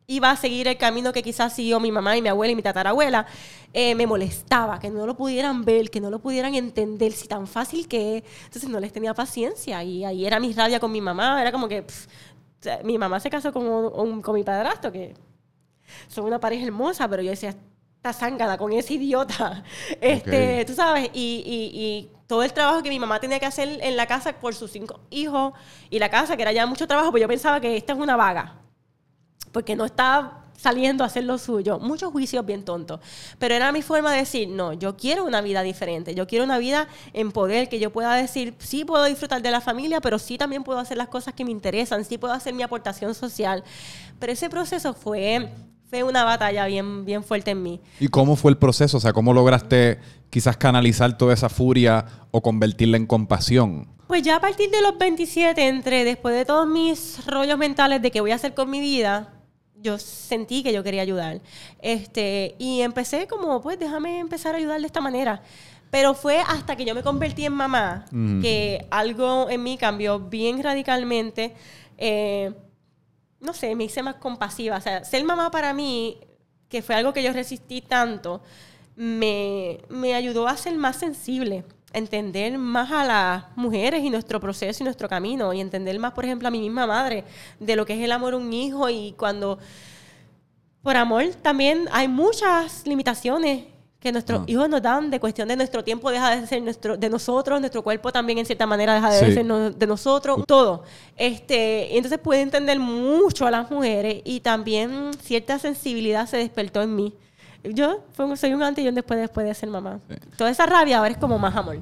iba a seguir el camino que quizás siguió mi mamá y mi abuela y mi tatarabuela, eh, me molestaba que no lo pudieran ver, que no lo pudieran entender, si tan fácil que es. Entonces no les tenía paciencia y ahí era mi rabia con mi mamá. Era como que pff, mi mamá se casó con, un- con mi padrastro, que son una pareja hermosa, pero yo decía, esta zángana con ese idiota. Este, tú sabes, y, y- y todo el trabajo que mi mamá tenía que hacer en la casa por sus cinco hijos y la casa, que era ya mucho trabajo, pues yo pensaba que esta es una vaga, porque no estaba saliendo a hacer lo suyo. Muchos juicios bien tontos. Pero era mi forma de decir, no, yo quiero una vida diferente. Yo quiero una vida en poder, que yo pueda decir, sí puedo disfrutar de la familia, pero sí también puedo hacer las cosas que me interesan, sí puedo hacer mi aportación social. Pero ese proceso fue, fue una batalla bien, bien fuerte en mí. ¿Y cómo fue el proceso? O sea, ¿cómo lograste quizás canalizar toda esa furia o convertirla en compasión? Pues ya a partir de los 27, entre después de todos mis rollos mentales de qué voy a hacer con mi vida, yo sentí que yo quería ayudar. Este, y empecé como, pues déjame empezar a ayudar de esta manera. Pero fue hasta que yo me convertí en mamá que algo en mí cambió bien radicalmente. Eh, no sé, me hice más compasiva. O sea, ser mamá para mí, que fue algo que yo resistí tanto, me, me ayudó a ser más sensible, entender más a las mujeres y nuestro proceso y nuestro camino, y entender más, por ejemplo, a mi misma madre, de lo que es el amor a un hijo y cuando... Por amor también hay muchas limitaciones que nuestros Ah. hijos nos dan de cuestión de nuestro tiempo deja de ser nuestro de nosotros, nuestro cuerpo también en cierta manera deja de Sí. ser no- de nosotros, todo. Este, y entonces puede entender mucho a las mujeres y también cierta sensibilidad se despertó en mí. Yo soy un antes y un después después de ser mamá. Sí. Toda esa rabia ahora es como más amor.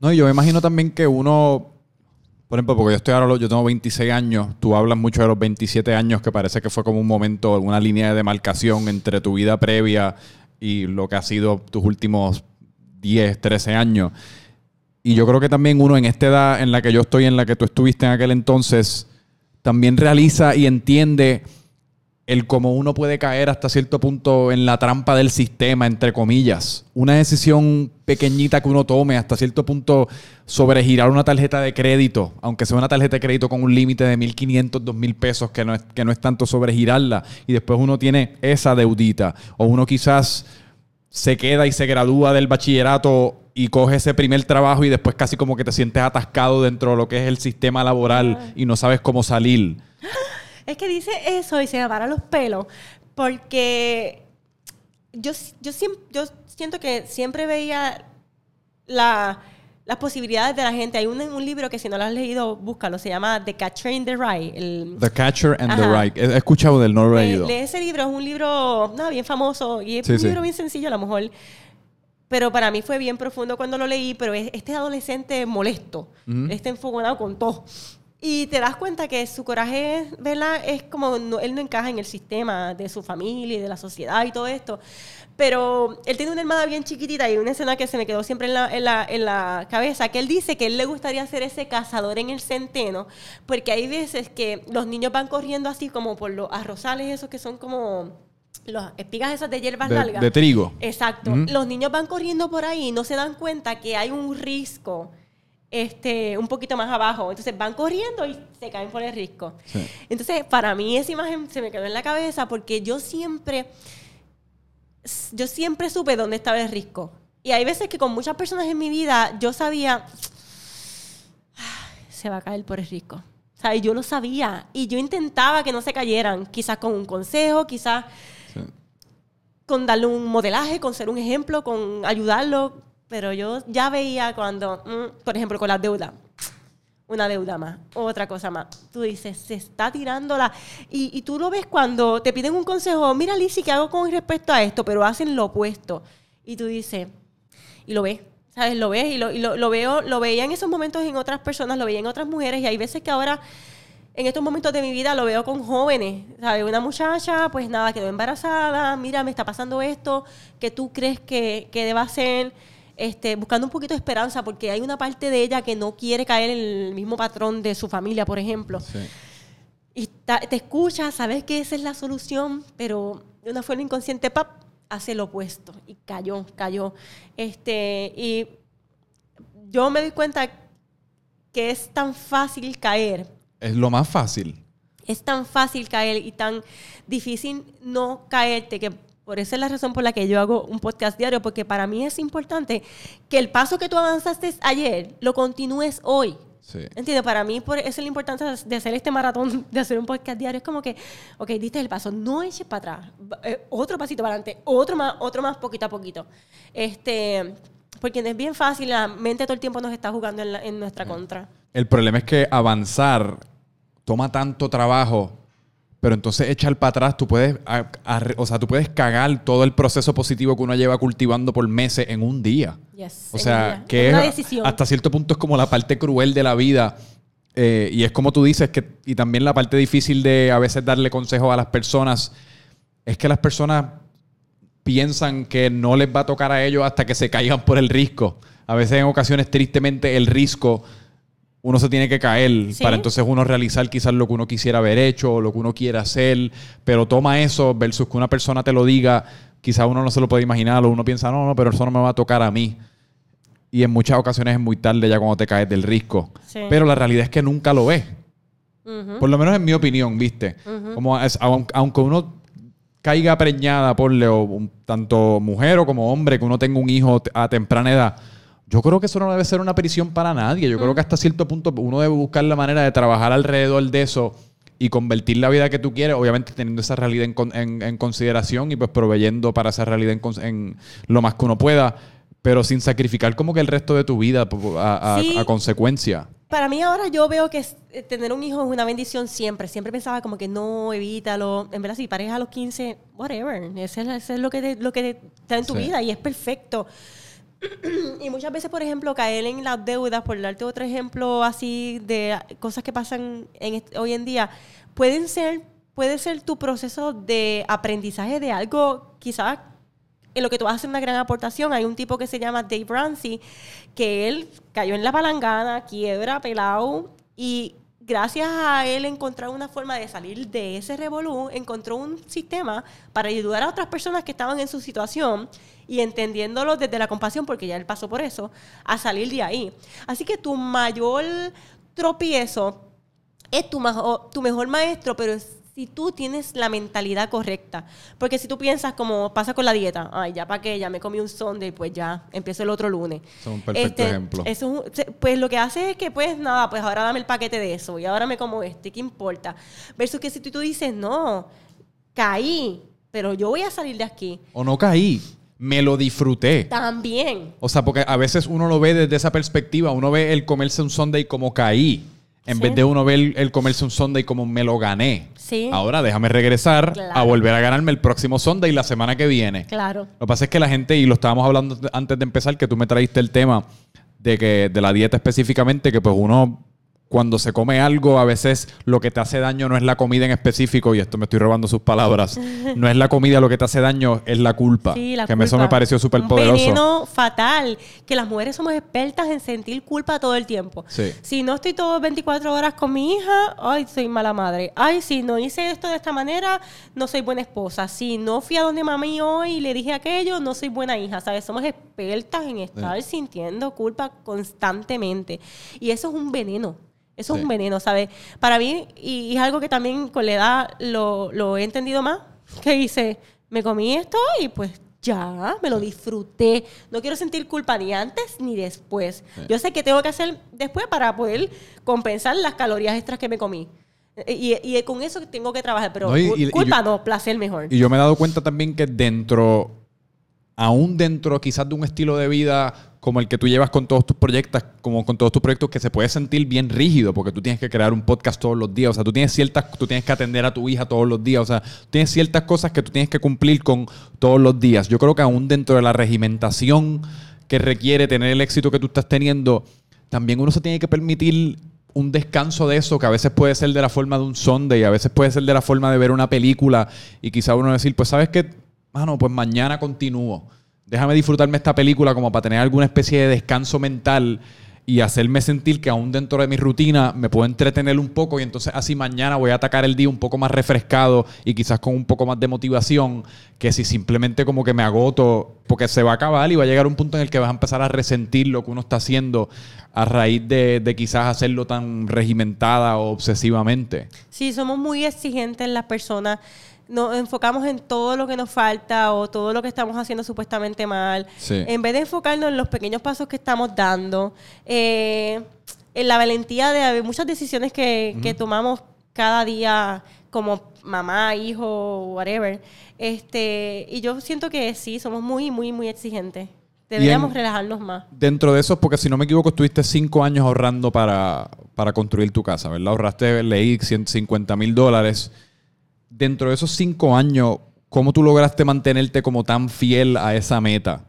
No, y yo me imagino también que uno, por ejemplo, porque yo estoy ahora, yo tengo 26 años, tú hablas mucho de los 27 años, que parece que fue como un momento, una línea de demarcación entre tu vida previa y lo que ha sido tus últimos 10, 13 años. Y yo creo que también uno en esta edad en la que yo estoy, en la que tú estuviste en aquel entonces, también realiza y entiende el cómo uno puede caer hasta cierto punto en la trampa del sistema, entre comillas. Una decisión pequeñita que uno tome hasta cierto punto sobregirar una tarjeta de crédito, aunque sea una tarjeta de crédito con un límite de 1.500, 2.000 pesos, que no, es, que no es tanto sobregirarla, y después uno tiene esa deudita, o uno quizás se queda y se gradúa del bachillerato y coge ese primer trabajo y después casi como que te sientes atascado dentro de lo que es el sistema laboral y no sabes cómo salir. Es que dice eso y se me paran los pelos, porque yo, yo, yo siento que siempre veía la- las posibilidades de la gente. Hay un, un libro que si no lo has leído, búscalo, se llama The Catcher in the Rye. El, The Catcher and the. Rye. He escuchado del no lee, leído. lee ese libro, es un libro no, bien famoso y es Sí, un sí. libro bien sencillo a lo mejor. Pero para mí fue bien profundo cuando lo leí, pero es este adolescente molesto, este enfogonado con todo. Y te das cuenta que su coraje, ¿verdad? Es como, no- él no encaja en el sistema de su familia y de la sociedad y todo esto. Pero él tiene una hermana bien chiquitita y una escena que se me quedó siempre en la, en la, en la cabeza, que él dice que él le gustaría ser ese cazador en el centeno, porque hay veces que los niños van corriendo así como por los arrozales esos que son como las espigas esas de hierbas De, largas. de trigo. Exacto. Los niños van corriendo por ahí y no se dan cuenta que hay un risco este, un poquito más abajo. Entonces van corriendo y se caen por el risco. Sí. Entonces, para mí esa imagen se me quedó en la cabeza porque yo siempre, yo siempre supe dónde estaba el risco. Y hay veces que con muchas personas en mi vida yo sabía, "Ay, se va a caer por el risco. O sea, yo lo sabía. Y yo intentaba que no se cayeran. Quizás con un consejo, quizás Sí. con darle un modelaje, con ser un ejemplo, con ayudarlo. Pero yo ya veía cuando, mm, por ejemplo, con las deudas. Una deuda más, otra cosa más. Tú dices, se está tirando la... Y, y tú lo ves cuando te piden un consejo, mira, Lizzy, ¿qué hago con respecto a esto? Pero hacen lo opuesto. Y tú dices, y lo ves, ¿sabes? Lo ves y lo, y lo, veo, lo veía en esos momentos en otras personas, lo veía en otras mujeres y hay veces que ahora, en estos momentos de mi vida, lo veo con jóvenes, ¿sabes? Una muchacha, pues nada, quedó embarazada, mira, me está pasando esto, que tú crees que, que deba hacer, este, buscando un poquito de esperanza, porque hay una parte de ella que no quiere caer en el mismo patrón de su familia, por ejemplo. Sí. Y te escuchas, sabes que esa es la solución, pero de una forma inconsciente, pap, hace lo opuesto. Y cayó, cayó. Este, y yo me doy cuenta que es tan fácil caer, Es lo más fácil. es tan fácil caer y tan difícil no caerte que por esa es la razón por la que yo hago un podcast diario, porque para mí es importante que el paso que tú avanzaste ayer lo continúes hoy. Sí. Entiendo, para mí por eso es la importancia de hacer este maratón, de hacer un podcast diario. Es como que, ok, diste el paso, no eches para atrás, eh, otro pasito para adelante, otro más, otro más poquito a poquito. Este, porque es bien fácil, la mente todo el tiempo nos está jugando en, la- en nuestra contra. El problema es que avanzar toma tanto trabajo, pero entonces echar para atrás, tú puedes, a- a- o sea, tú puedes cagar todo el proceso positivo que uno lleva cultivando por meses en un día. Yes, O sea, que es una decisión. hasta cierto punto es como la parte cruel de la vida. eh, y es como tú dices, que, y también la parte difícil de a veces darle consejos a las personas, es que las personas piensan que no les va a tocar a ellos hasta que se caigan por el risco. A veces en ocasiones, tristemente, el risco uno se tiene que caer Sí. para entonces uno realizar quizás lo que uno quisiera haber hecho o lo que uno quiera hacer, pero toma eso versus que una persona te lo diga, quizás uno no se lo puede imaginar o uno piensa, no, no, pero eso no me va a tocar a mí. Y en muchas ocasiones es muy tarde ya cuando te caes del risco. Sí. Pero la realidad es que nunca lo ves. Por lo menos en mi opinión, ¿viste? Como es- aunque uno caiga preñada, por tanto mujer o como hombre, que uno tenga un hijo a temprana edad, yo creo que eso no debe ser una prisión para nadie. Yo creo que hasta cierto punto uno debe buscar la manera de trabajar alrededor de eso y convertir la vida que tú quieres, obviamente teniendo esa realidad en, en- en consideración y pues proveyendo para esa realidad en, lo más que uno pueda, pero sin sacrificar como que el resto de tu vida a, a- Sí. a consecuencia. Para mí ahora yo veo que eh, tener un hijo es una bendición siempre. Siempre pensaba como que no, evítalo. En verdad, si parejas a los 15, whatever. Eso es, lo que, te- lo que te- está en tu Sí. vida y es perfecto. y muchas veces, por ejemplo, caer en las deudas, por darte otro ejemplo así de cosas que pasan hoy en día, pueden ser, puede ser tu proceso de aprendizaje de algo quizás en lo que tú hacer una gran aportación. Hay un tipo que se llama Dave Ramsey, que él cayó en la palangana, quiebra, pelado, y gracias a él encontrar una forma de salir de ese revolú, encontró un sistema para ayudar a otras personas que estaban en su situación y entendiéndolo desde la compasión, porque ya él pasó por eso, a salir de ahí. Así que tu mayor tropiezo es tu, majo- tu mejor maestro, pero es si tú tienes la mentalidad correcta. Porque si tú piensas como pasa con la dieta, ay, ya para qué, ya me comí un sundae, pues ya empiezo el otro lunes. Este, es un perfecto ejemplo. Eso pues lo que hace es que, pues nada, pues ahora dame el paquete de eso y ahora me como este, ¿qué importa? Versus que si tú, tú dices, no, caí, pero yo voy a salir de aquí. O no caí, me lo disfruté. También. O sea, porque a veces uno lo ve desde esa perspectiva. Uno ve el comerse un Sunday como caí. En Sí. vez de uno ver el, comerse un Sunday como me lo gané. Sí. Ahora déjame regresar a volver a ganarme el próximo Sunday la semana que viene. Claro. Lo que pasa es que la gente, y lo estábamos hablando antes de empezar, que tú me traíste el tema de que de la dieta específicamente, que pues uno cuando se come algo, a veces lo que te hace daño no es la comida en específico, y esto me estoy robando sus palabras, no es la comida lo que te hace daño, es la culpa. Sí, la que me- eso culpa. me pareció súper Un poderoso. veneno fatal. Que las mujeres somos expertas en sentir culpa todo el tiempo. Sí. Si no estoy todo 24 horas con mi hija, ay, soy mala madre. Ay, si no hice esto de esta manera, no soy buena esposa. Si no fui a donde mami hoy y le dije aquello, no soy buena hija. ¿Sabes? Somos expertas en estar sintiendo culpa constantemente. Y eso es un veneno. Eso Sí. es un veneno, ¿sabes? Para mí, y, y es algo que también con la edad lo, lo he entendido más, que hice, me comí esto y pues ya, me lo disfruté. No quiero sentir culpa ni antes ni después. Yo sé que tengo que hacer después para poder compensar las calorías extras que me comí. Y, y con eso tengo que trabajar, pero No, y- cul- y- y culpa yo- no, placer mejor. Y yo me he dado cuenta también que dentro, aún dentro quizás de un estilo de vida como el que tú llevas con todos tus proyectos, como con todos tus proyectos, que se puede sentir bien rígido, porque tú tienes que crear un podcast todos los días, o sea, tú tienes ciertas, tú tienes que atender a tu hija todos los días, o sea, tienes ciertas cosas que tú tienes que cumplir con todos los días. Yo creo que aún dentro de la regimentación que requiere tener el éxito que tú estás teniendo, también uno se tiene que permitir un descanso de eso, que a veces puede ser de la forma de un Sunday, a veces puede ser de la forma de ver una película y quizá uno decir, pues sabes qué, mano, pues mañana continúo. Déjame disfrutarme esta película como para tener alguna especie de descanso mental y hacerme sentir que aún dentro de mi rutina me puedo entretener un poco y entonces así mañana voy a atacar el día un poco más refrescado y quizás con un poco más de motivación que si simplemente como que me agoto porque se va a acabar y va a llegar un punto en el que vas a empezar a resentir lo que uno está haciendo a raíz de, de quizás hacerlo tan regimentada o obsesivamente. Sí, somos muy exigentes las personas. Nos enfocamos en todo lo que nos falta o todo lo que estamos haciendo supuestamente mal. Sí. En vez de enfocarnos en los pequeños pasos que estamos dando, eh, en la valentía de muchas decisiones que, que tomamos cada día como mamá, hijo, whatever. Este, y yo siento que sí, somos muy, muy, muy exigentes. Deberíamos en- relajarnos más. Dentro de eso, porque si no me equivoco, estuviste cinco años ahorrando para, para construir tu casa, ¿verdad? Ahorraste, leí, 150 mil dólares. Dentro de esos cinco años, ¿cómo tú lograste mantenerte como tan fiel a esa meta?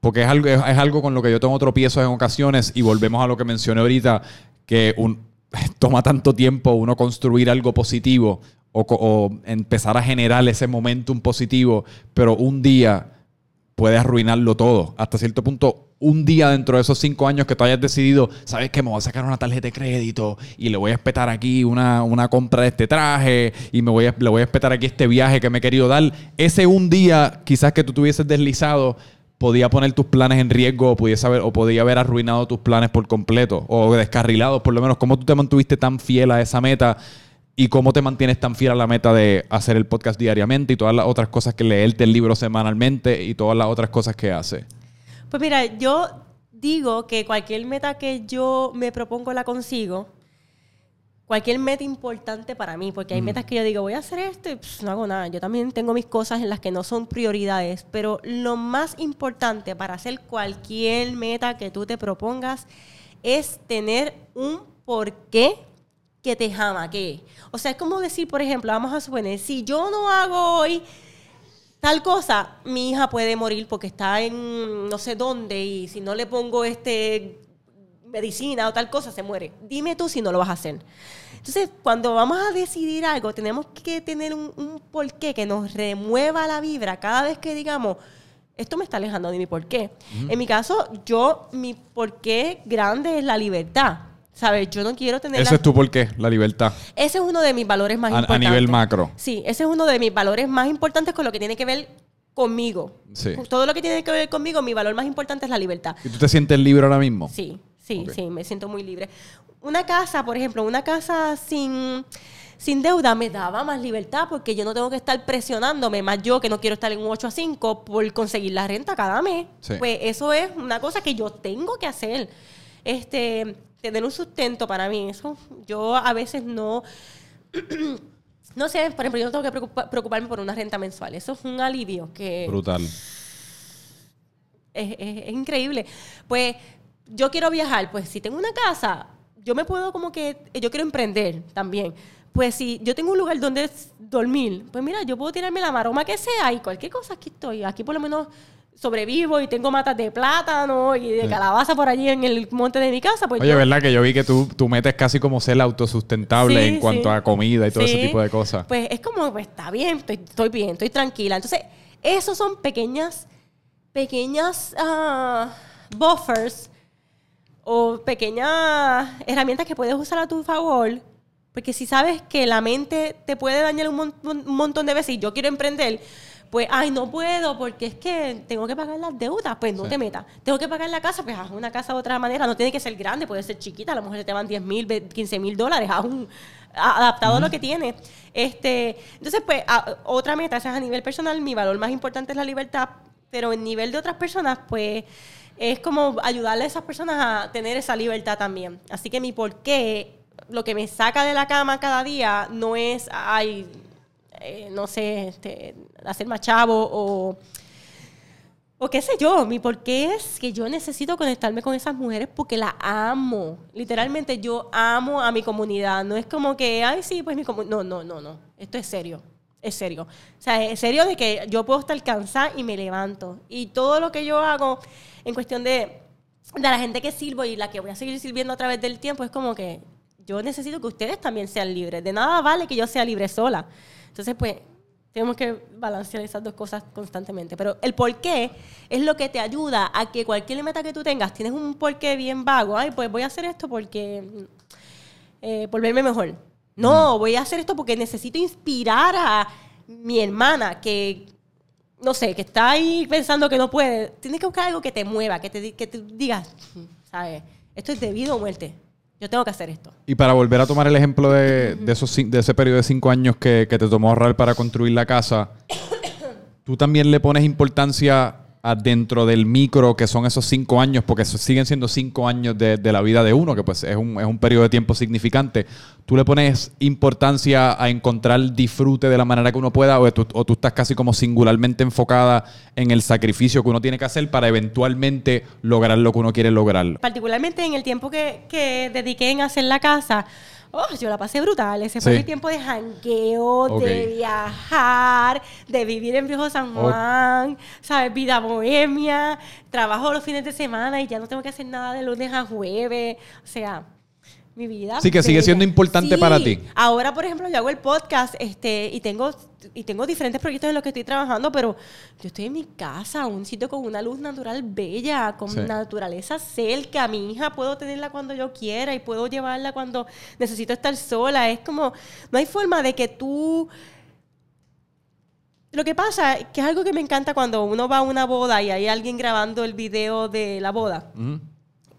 Porque es algo, es, algo con lo que yo tengo tropiezos en ocasiones y volvemos a lo que mencioné ahorita, que toma tanto tiempo uno construir algo positivo o, o empezar a generar ese momentum positivo, pero un día puede arruinarlo todo. Hasta cierto punto, un día dentro de esos cinco años que tú hayas decidido, sabes que me voy a sacar una tarjeta de crédito y le voy a espetar aquí una, una compra de este traje y me voy a, le voy a espetar aquí este viaje que me he querido dar. Ese un día, quizás que tú tuvieses deslizado, podía poner tus planes en riesgo o, pudiese haber, o podía haber arruinado tus planes por completo o descarrilados, por lo menos. ¿Cómo tú te mantuviste tan fiel a esa meta? ¿Y cómo te mantienes tan fiel a la meta de hacer el podcast diariamente y todas las otras cosas que leerte el libro semanalmente y todas las otras cosas que hace? Pues mira, yo digo que cualquier meta que yo me propongo la consigo. Cualquier meta importante para mí, porque hay metas que yo digo, voy a hacer esto y pss, no hago nada. Yo también tengo mis cosas en las que no son prioridades, pero lo más importante para hacer cualquier meta que tú te propongas es tener un porqué que te jamaquee. O sea, es como decir, por ejemplo, vamos a suponer, si yo no hago hoy tal cosa, mi hija puede morir porque está en no sé dónde y si no le pongo este medicina o tal cosa, se muere. Dime tú si no lo vas a hacer. Entonces, cuando vamos a decidir algo, tenemos que tener un, un porqué que nos remueva la vibra cada vez que digamos, esto me está alejando de mi porqué. En mi caso, yo, mi porqué grande es la libertad. ¿Sabes? Yo no quiero tener... Ese la- es tu por qué, la libertad. Ese es uno de mis valores más A- a importantes. nivel macro. Sí, ese es uno de mis valores más importantes con lo que tiene que ver conmigo. Sí. Todo lo que tiene que ver conmigo, mi valor más importante es la libertad. ¿Y tú te sientes libre ahora mismo? Sí, sí, sí, me siento muy libre. Una casa, por ejemplo, una casa sin, sin deuda me daba más libertad porque yo no tengo que estar presionándome, más yo que no quiero estar en un 8 a 5 por conseguir la renta cada mes. Sí. Pues eso es una cosa que yo tengo que hacer. Este, tener un sustento para mí, eso yo a veces no... No sé, por ejemplo, yo no tengo que preocupa- preocuparme por una renta mensual. Eso es un alivio que Brutal. es, es- es increíble. Pues yo quiero viajar, pues si tengo una casa, yo me puedo como que, yo quiero emprender también. Pues si yo tengo un lugar donde dormir, pues mira, yo puedo tirarme la maroma que sea y cualquier cosa aquí estoy. Aquí por lo menos sobrevivo y tengo matas de plátano y de Sí. calabaza por allí en el monte de mi casa. Pues Oye, yo- ¿verdad? Que yo vi que tú, tú metes casi como ser autosustentable Sí, en cuanto sí. a comida y todo ese tipo de cosas. Pues es como, pues está bien, estoy, estoy bien, estoy tranquila. Entonces, esos son pequeñas, pequeñas ah, buffers o pequeñas herramientas que puedes usar a tu favor. Porque si sabes que la mente te puede dañar un, mon- un montón de veces y yo quiero emprender, pues, ay, no puedo porque es que tengo que pagar las deudas, pues no Sí. te metas. Tengo que pagar la casa, pues haz una casa de otra manera. No tiene que ser grande, puede ser chiquita. A lo mejor te van 10 mil, 15 mil dólares, haz un, adaptado a lo que tiene. Este, entonces, pues, a- otra meta, esa es a nivel personal, mi valor más importante es la libertad, pero en nivel de otras personas, pues, es como ayudarle a esas personas a tener esa libertad también. Así que mi por qué, lo que me saca de la cama cada día no es, ay, eh, no sé, este, hacer más chavo o, o qué sé yo. Mi por qué es que yo necesito conectarme con esas mujeres porque las amo. Literalmente yo amo a mi comunidad. No es como que, ay, sí, pues mi comunidad. No, no, no, no. Esto es serio. Es serio. O sea, es serio de que yo puedo estar cansada y me levanto. Y todo lo que yo hago en cuestión de, de la gente que sirvo y la que voy a seguir sirviendo a través del tiempo es como que yo necesito que ustedes también sean libres. De nada vale que yo sea libre sola. Entonces, pues, tenemos que balancear esas dos cosas constantemente. Pero el por qué es lo que te ayuda a que cualquier meta que tú tengas, tienes un porqué bien vago. Ay, pues voy a hacer esto porque. eh, por verme mejor. No, voy a hacer esto porque necesito inspirar a mi hermana que. No sé, que está ahí pensando que no puede. Tienes que buscar algo que te mueva, que te, que te digas, ¿sabes? Esto es debido a muerte. Yo tengo que hacer esto. Y para volver a tomar el ejemplo de, de esos, de ese periodo de cinco años que, que te tomó ahorrar para construir la casa, tú también le pones importancia dentro del micro, que son esos cinco años, porque siguen siendo cinco años de, de la vida de uno, que pues es un, es un periodo de tiempo significante. ¿Tú le pones importancia a encontrar disfrute de la manera que uno pueda o tú, o tú estás casi como singularmente enfocada en el sacrificio que uno tiene que hacer para eventualmente lograr lo que uno quiere lograr? particularmente en el tiempo que, que dediqué en hacer la casa, oh, yo la pasé brutal. Ese fue Sí. mi tiempo de jangueo, de viajar, de vivir en Viejo San. Juan, ¿sabes? Vida bohemia, trabajo los fines de semana y ya no tengo que hacer nada de lunes a jueves. O sea, mi vida. Sí, que sigue siendo importante Sí. para ti. Ahora, por ejemplo, yo hago el podcast este, y, tengo, y tengo diferentes proyectos en los que estoy trabajando, pero yo estoy en mi casa, un sitio con una luz natural bella, con Sí. naturaleza cerca. Mi hija puedo tenerla cuando yo quiera y puedo llevarla cuando necesito estar sola. Es como, no hay forma de que tú... Lo que pasa, es que es algo que me encanta cuando uno va a una boda y hay alguien grabando el video de la boda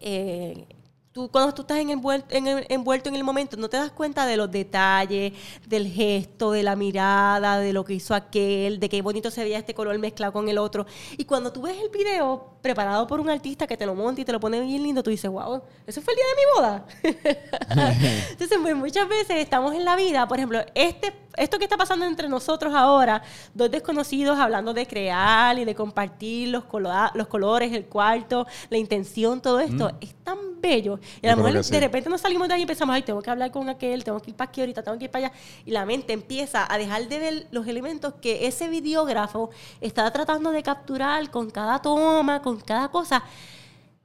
eh, tú cuando tú estás en envuelto, en el, envuelto en el momento, no te das cuenta de los detalles, del gesto, de la mirada, de lo que hizo aquel, de qué bonito se veía este color mezclado con el otro. Y cuando tú ves el video preparado por un artista que te lo monta y te lo pone bien lindo, tú dices, wow, eso fue el día de mi boda. Entonces, pues muchas veces estamos en la vida, por ejemplo, este, esto que está pasando entre nosotros ahora, dos desconocidos hablando de crear y de compartir los, colo- los colores, el cuarto, la intención, todo esto, es tan bello. Y a lo mejor sí. de repente nos salimos de ahí y pensamos, ay, tengo que hablar con aquel, tengo que ir para aquí ahorita, tengo que ir para allá. Y la mente empieza a dejar de ver los elementos que ese videógrafo está tratando de capturar con cada toma, con cada cosa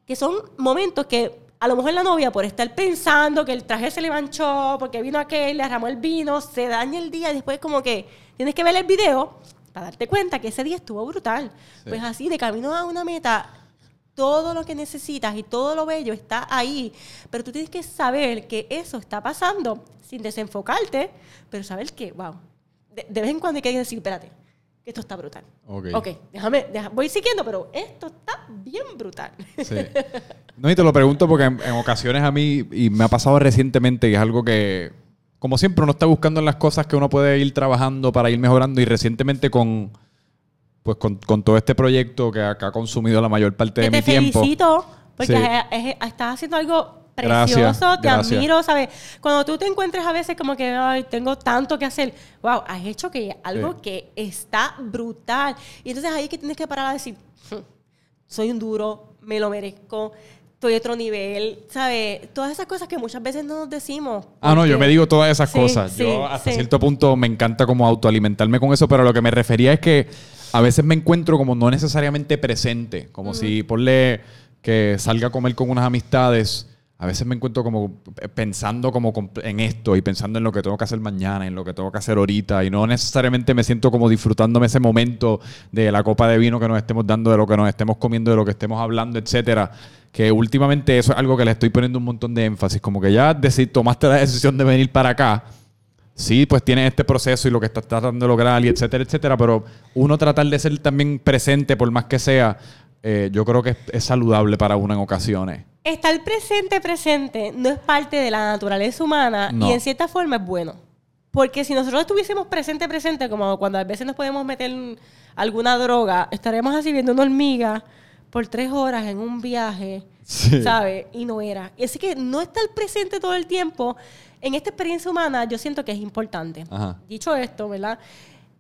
que son momentos que a lo mejor la novia por estar pensando que el traje se le manchó, porque vino aquel, le arramó el vino, se daña el día y después como que tienes que ver el video para darte cuenta que ese día estuvo brutal. Sí. Pues así, de camino a una meta, todo lo que necesitas y todo lo bello está ahí, pero tú tienes que saber que eso está pasando sin desenfocarte, pero saber que, wow, de, de vez en cuando hay que decir, espérate, que esto está brutal. Ok. Ok, déjame, deja- voy siguiendo, pero esto está bien brutal. Sí. No, y te lo pregunto porque en, en ocasiones a mí, y me ha pasado recientemente, y es algo que, como siempre, uno está buscando en las cosas que uno puede ir trabajando para ir mejorando, y recientemente con, pues con, con todo este proyecto que ha, que ha consumido la mayor parte de mi te tiempo. felicito porque Sí. estás haciendo algo Gracias, precioso, te gracias. admiro, ¿sabes? Cuando tú te encuentres a veces como que, ay, tengo tanto que hacer, wow, has hecho que algo Sí. que está brutal. Y entonces ahí que tienes que parar a decir, "Hmm, soy un duro, me lo merezco, estoy otro nivel, ¿sabes? Todas esas cosas que muchas veces no nos decimos. Ah, no, yo me digo todas esas Sí, cosas. sí, yo hasta sí. cierto punto me encanta como autoalimentarme con eso, pero lo que me refería es que a veces me encuentro como no necesariamente presente, como si ponle que salga a comer con unas amistades. A veces me encuentro como pensando como com- en esto y pensando en lo que tengo que hacer mañana, en lo que tengo que hacer ahorita y no necesariamente me siento como disfrutándome ese momento de la copa de vino que nos estemos dando, de lo que nos estemos comiendo, de lo que estemos hablando, etcétera. Que últimamente eso es algo que le estoy poniendo un montón de énfasis, como que ya deci- tomaste la decisión de venir para acá. Sí, pues tienes este proceso y lo que estás tratando de lograr y etcétera, etcétera, pero uno tratar de ser también presente por más que sea, eh, yo creo que es, es saludable para uno en ocasiones. Estar presente, presente, no es parte de la naturaleza humana No. y en cierta forma es bueno. Porque si nosotros estuviésemos presente, presente, como cuando a veces nos podemos meter en alguna droga, estaremos así viendo una hormiga por tres horas en un viaje, Sí. ¿sabes? Y no era. Así que no estar presente todo el tiempo en esta experiencia humana, yo siento que es importante. Ajá. Dicho esto, ¿verdad?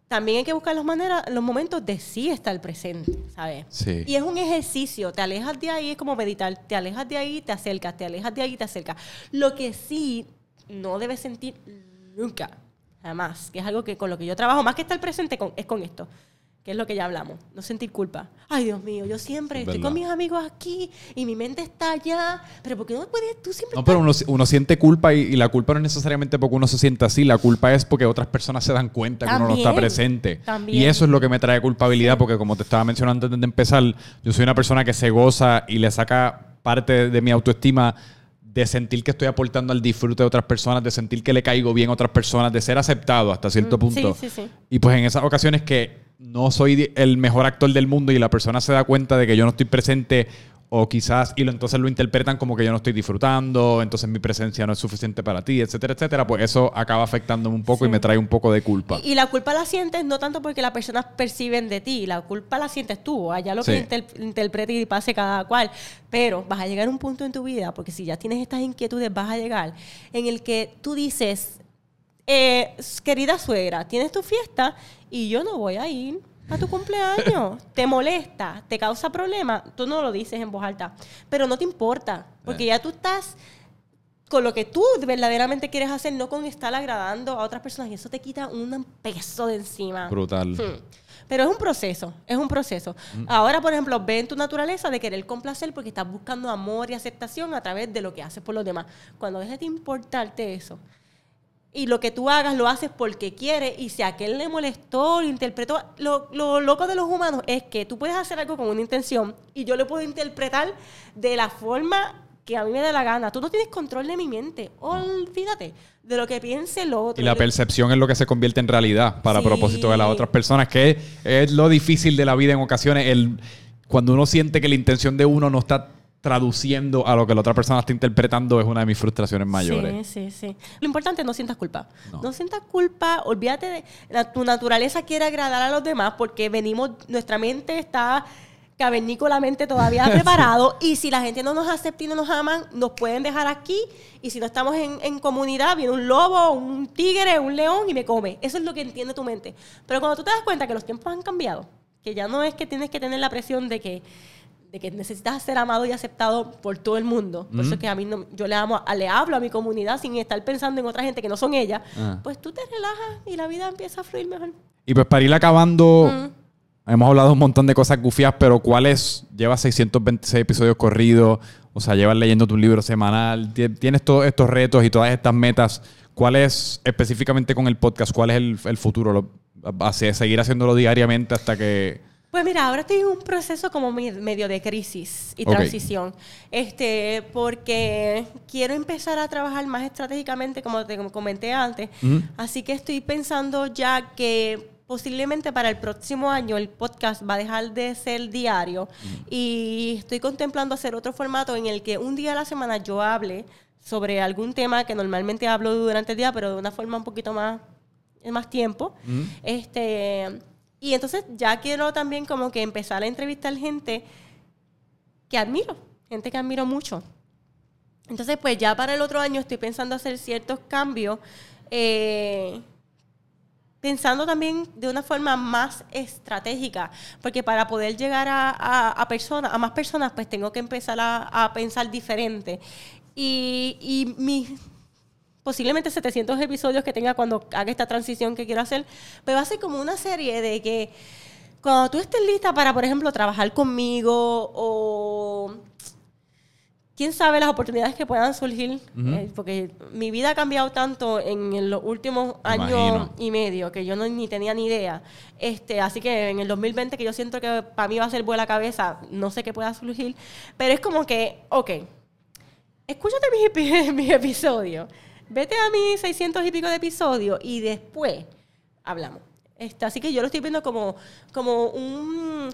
También hay que buscar las maneras, los momentos de sí estar presente, ¿sabes? Sí. Y es un ejercicio, te alejas de ahí, es como meditar, te alejas de ahí, te acercas, te alejas de ahí, te acercas. Lo que sí no debes sentir nunca, jamás, que es algo que con lo que yo trabajo, más que estar presente, con, es con esto, que es lo que ya hablamos, no sentir culpa. Ay, Dios mío, yo siempre Es estoy verdad. con mis amigos aquí y mi mente está allá, pero ¿por qué no puedes tú siempre No, pero uno, uno siente culpa y, y la culpa no es necesariamente porque uno se sienta así, la culpa es porque otras personas se dan cuenta que uno no está presente. también. Y eso es lo que me trae culpabilidad porque como te estaba mencionando antes de empezar, yo soy una persona que se goza y le saca parte de mi autoestima de sentir que estoy aportando al disfrute de otras personas, de sentir que le caigo bien a otras personas, de ser aceptado hasta cierto Mm, punto. sí, sí, sí. Y pues en esas ocasiones que no soy el mejor actor del mundo y la persona se da cuenta de que yo no estoy presente o quizás y lo, entonces lo interpretan como que yo no estoy disfrutando, entonces mi presencia no es suficiente para ti, etcétera, etcétera, pues eso acaba afectándome un poco y me trae un poco de culpa. Y, y la culpa la sientes no tanto porque las personas perciben de ti, la culpa la sientes tú, allá lo que inter- interprete y pase cada cual. Pero vas a llegar a un punto en tu vida, porque si ya tienes estas inquietudes, vas a llegar en el que tú dices, eh, querida suegra, tienes tu fiesta y yo no voy a ir a tu cumpleaños. te molesta, te causa problema, tú no lo dices en voz alta, pero no te importa, porque Eh. ya tú estás con lo que tú verdaderamente quieres hacer, no con estar agradando a otras personas. Y eso te quita un peso de encima. Brutal. Hmm. Pero es un proceso, es un proceso. Ahora, por ejemplo, ve en tu naturaleza de querer complacer porque estás buscando amor y aceptación a través de lo que haces por los demás. Cuando dejes de importarte eso y lo que tú hagas lo haces porque quieres y si a aquel le molestó, lo interpretó, lo, lo loco de los humanos es que tú puedes hacer algo con una intención y yo lo puedo interpretar de la forma que a mí me dé la gana. Tú no tienes control de mi mente. Olvídate de lo que piense el otro. Y la percepción es lo que se convierte en realidad para Sí. propósito de las otras personas, que es, es lo difícil de la vida en ocasiones, el, cuando uno siente que la intención de uno no está traduciendo a lo que la otra persona está interpretando, es una de mis frustraciones mayores. Sí, sí, sí. Lo importante es no sientas culpa. No. No, sientas culpa, olvídate de la- tu naturaleza quiere agradar a los demás porque venimos, nuestra mente está cavernícolamente todavía preparado y si la gente no nos acepta y no nos aman, nos pueden dejar aquí y si no estamos en, en comunidad, viene un lobo, un tigre, un león y me come. Eso es lo que entiende tu mente. Pero cuando tú te das cuenta que los tiempos han cambiado, que ya no es que tienes que tener la presión de que de que necesitas ser amado y aceptado por todo el mundo. Por eso es que a mí no, yo le amo, a- le hablo a mi comunidad sin estar pensando en otra gente que no son ella. Ah. Pues tú te relajas y la vida empieza a fluir mejor. Y pues para ir acabando, Mm. hemos hablado un montón de cosas gufias, pero ¿cuáles? Llevas 626 episodios corridos, o sea, llevas leyendo tu libro semanal, ti- tienes todos estos retos y todas estas metas. ¿Cuál es específicamente con el podcast? ¿Cuál es el, el futuro? Lo- ¿Seguir haciéndolo diariamente hasta que Pues mira, ahora estoy en un proceso como me- medio de crisis y transición. Este, porque quiero empezar a trabajar más estratégicamente, como te comenté antes. Así que estoy pensando ya que posiblemente para el próximo año el podcast va a dejar de ser diario y estoy contemplando hacer otro formato en el que un día a la semana yo hable sobre algún tema que normalmente hablo durante el día, pero de una forma un poquito más, más tiempo. Este, y entonces ya quiero también como que empezar a entrevistar gente que admiro, gente que admiro mucho. Entonces, pues ya para el otro año estoy pensando hacer ciertos cambios, eh, pensando también de una forma más estratégica, porque para poder llegar a, personas, a más personas, pues tengo que empezar a, a pensar diferente. Y, y mis posiblemente 700 episodios que tenga cuando haga esta transición que quiero hacer, pues va a ser como una serie de que cuando tú estés lista para, por ejemplo, trabajar conmigo o quién sabe las oportunidades que puedan surgir, eh, porque mi vida ha cambiado tanto en los últimos años y medio que yo no, ni tenía ni idea. Este, así que en el 2020 que yo siento que para mí va a ser buena cabeza, no sé qué pueda surgir, pero es como que, ok, escúchate mis, mis episodios, vete a mis 600 y pico de episodios y después hablamos. Este, así que yo lo estoy viendo como, como un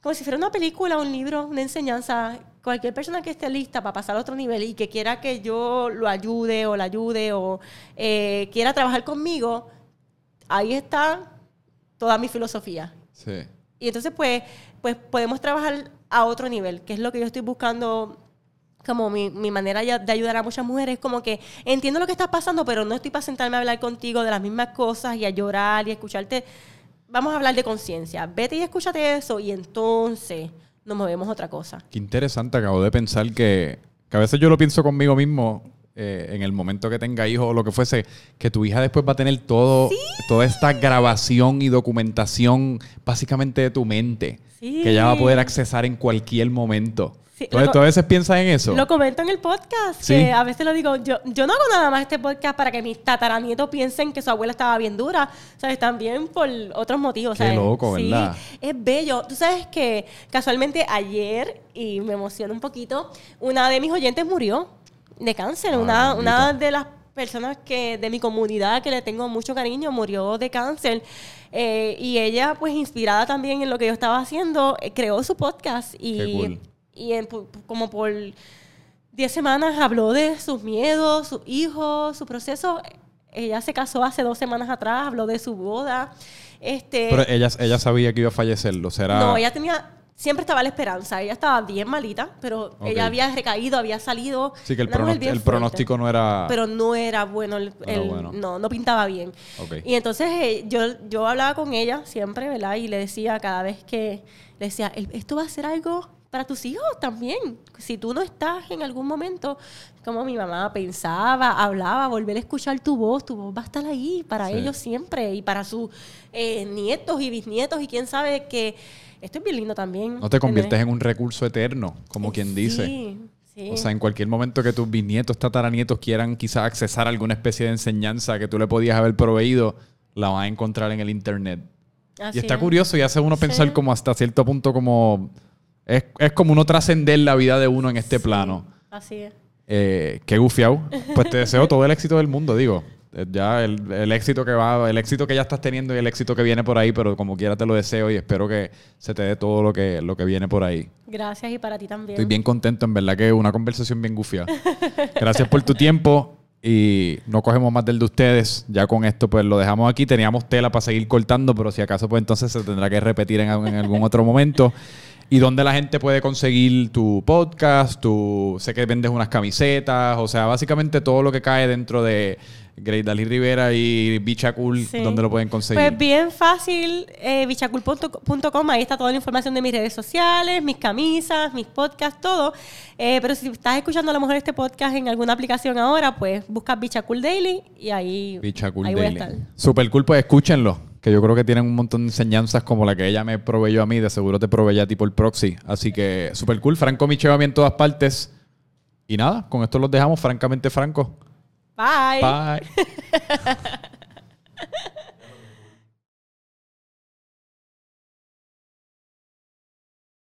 como si fuera una película, un libro, una enseñanza. Cualquier persona que esté lista para pasar a otro nivel y que quiera que yo lo ayude o la ayude o eh, quiera trabajar conmigo, ahí está toda mi filosofía. Sí. Y entonces, pues, pues podemos trabajar a otro nivel, que es lo que yo estoy buscando como mi, mi manera ya de ayudar a muchas mujeres. Como que entiendo lo que está pasando, pero no estoy para sentarme a hablar contigo de las mismas cosas y a llorar y a escucharte. Vamos a hablar de conciencia. Vete y escúchate eso y entonces nos movemos a otra cosa. Qué interesante, acabo de pensar que, que a veces yo lo pienso conmigo mismo eh, en el momento que tenga hijos o lo que fuese, que tu hija después va a tener todo, toda esta grabación y documentación básicamente de tu mente, Sí. que ella va a poder accesar en cualquier momento. Sí, Entonces, ¿tú a veces piensas en eso? Lo comento en el podcast, Sí. que a veces lo digo, yo, yo no hago nada más este podcast para que mis tataranietos piensen que su abuela estaba bien dura, ¿sabes? También por otros motivos, Qué ¿sabes? loco, Sí, ¿verdad? es bello. Tú sabes que casualmente ayer, y me emociona un poquito, una de mis oyentes murió de cáncer, una, una de las personas que de mi comunidad que le tengo mucho cariño murió de cáncer Eh, y ella pues inspirada también en lo que yo estaba haciendo eh, creó su podcast y, cool. Y en como por 10 semanas habló de sus miedos, sus hijos, su proceso. Ella se casó hace dos semanas atrás, habló de su boda. Este, Pero ella, ella sabía que iba a fallecer, ¿lo será? no, ella tenía, siempre estaba la esperanza. Ella estaba bien malita, pero Ok. ella había recaído, había salido. Sí, que el, bien el pronóstico no era... Pero no era bueno, el- No el- bueno. no, no pintaba bien. Ok. Y entonces eh, yo, yo hablaba con ella siempre, ¿verdad? Y le decía cada vez que, le decía, "El- esto va a ser algo para tus hijos también. Si tú no estás en algún momento, como mi mamá pensaba, hablaba, volver a escuchar tu voz, tu voz va a estar ahí para Sí. ellos siempre y para sus eh, nietos y bisnietos y quién sabe que esto es bien lindo también. No te conviertes en un recurso eterno, como quien dice. Sí, sí. O sea, en cualquier momento que tus bisnietos, tataranietos quieran quizás accesar a alguna especie de enseñanza que tú le podías haber proveído, la van a encontrar en el internet. Así y está es. curioso y hace uno pensar como hasta cierto punto como... Es, es como uno trascender la vida de uno en este plano. Así es. Eh, qué gufiado. Pues te deseo todo el éxito del mundo, digo. Eh, Ya el, el éxito que va, el éxito que ya estás teniendo y el éxito que viene por ahí, pero como quiera te lo deseo y espero que se te dé todo lo que, lo que viene por ahí. Gracias y para ti también. Estoy bien contento, en verdad que una conversación bien gufia. Gracias por tu tiempo y no cogemos más del de ustedes. Ya con esto pues lo dejamos aquí. Teníamos tela para seguir cortando, pero si acaso pues entonces se tendrá que repetir en, en algún otro momento. ¿Y dónde la gente puede conseguir tu podcast? Tu, sé que vendes unas camisetas, o sea, básicamente todo lo que cae dentro de Great Dalí Rivera y Bicha Cool, Sí. ¿dónde lo pueden conseguir? Pues bien fácil, eh, bichacul.com, ahí está toda la información de mis redes sociales, mis camisas, mis podcasts, todo. Eh, pero si estás escuchando a lo mejor este podcast en alguna aplicación ahora, pues busca Bichacul Daily y ahí, Bicha Cool ahí voy a Daily. estar. Super cool, pues escúchenlo. Que yo creo que tienen un montón de enseñanzas como la que ella me proveyó a mí, de seguro te proveyó a ti por proxy. Así que super cool. Franco Micheva en todas partes. Y nada, con esto los dejamos francamente franco. Bye. Bye.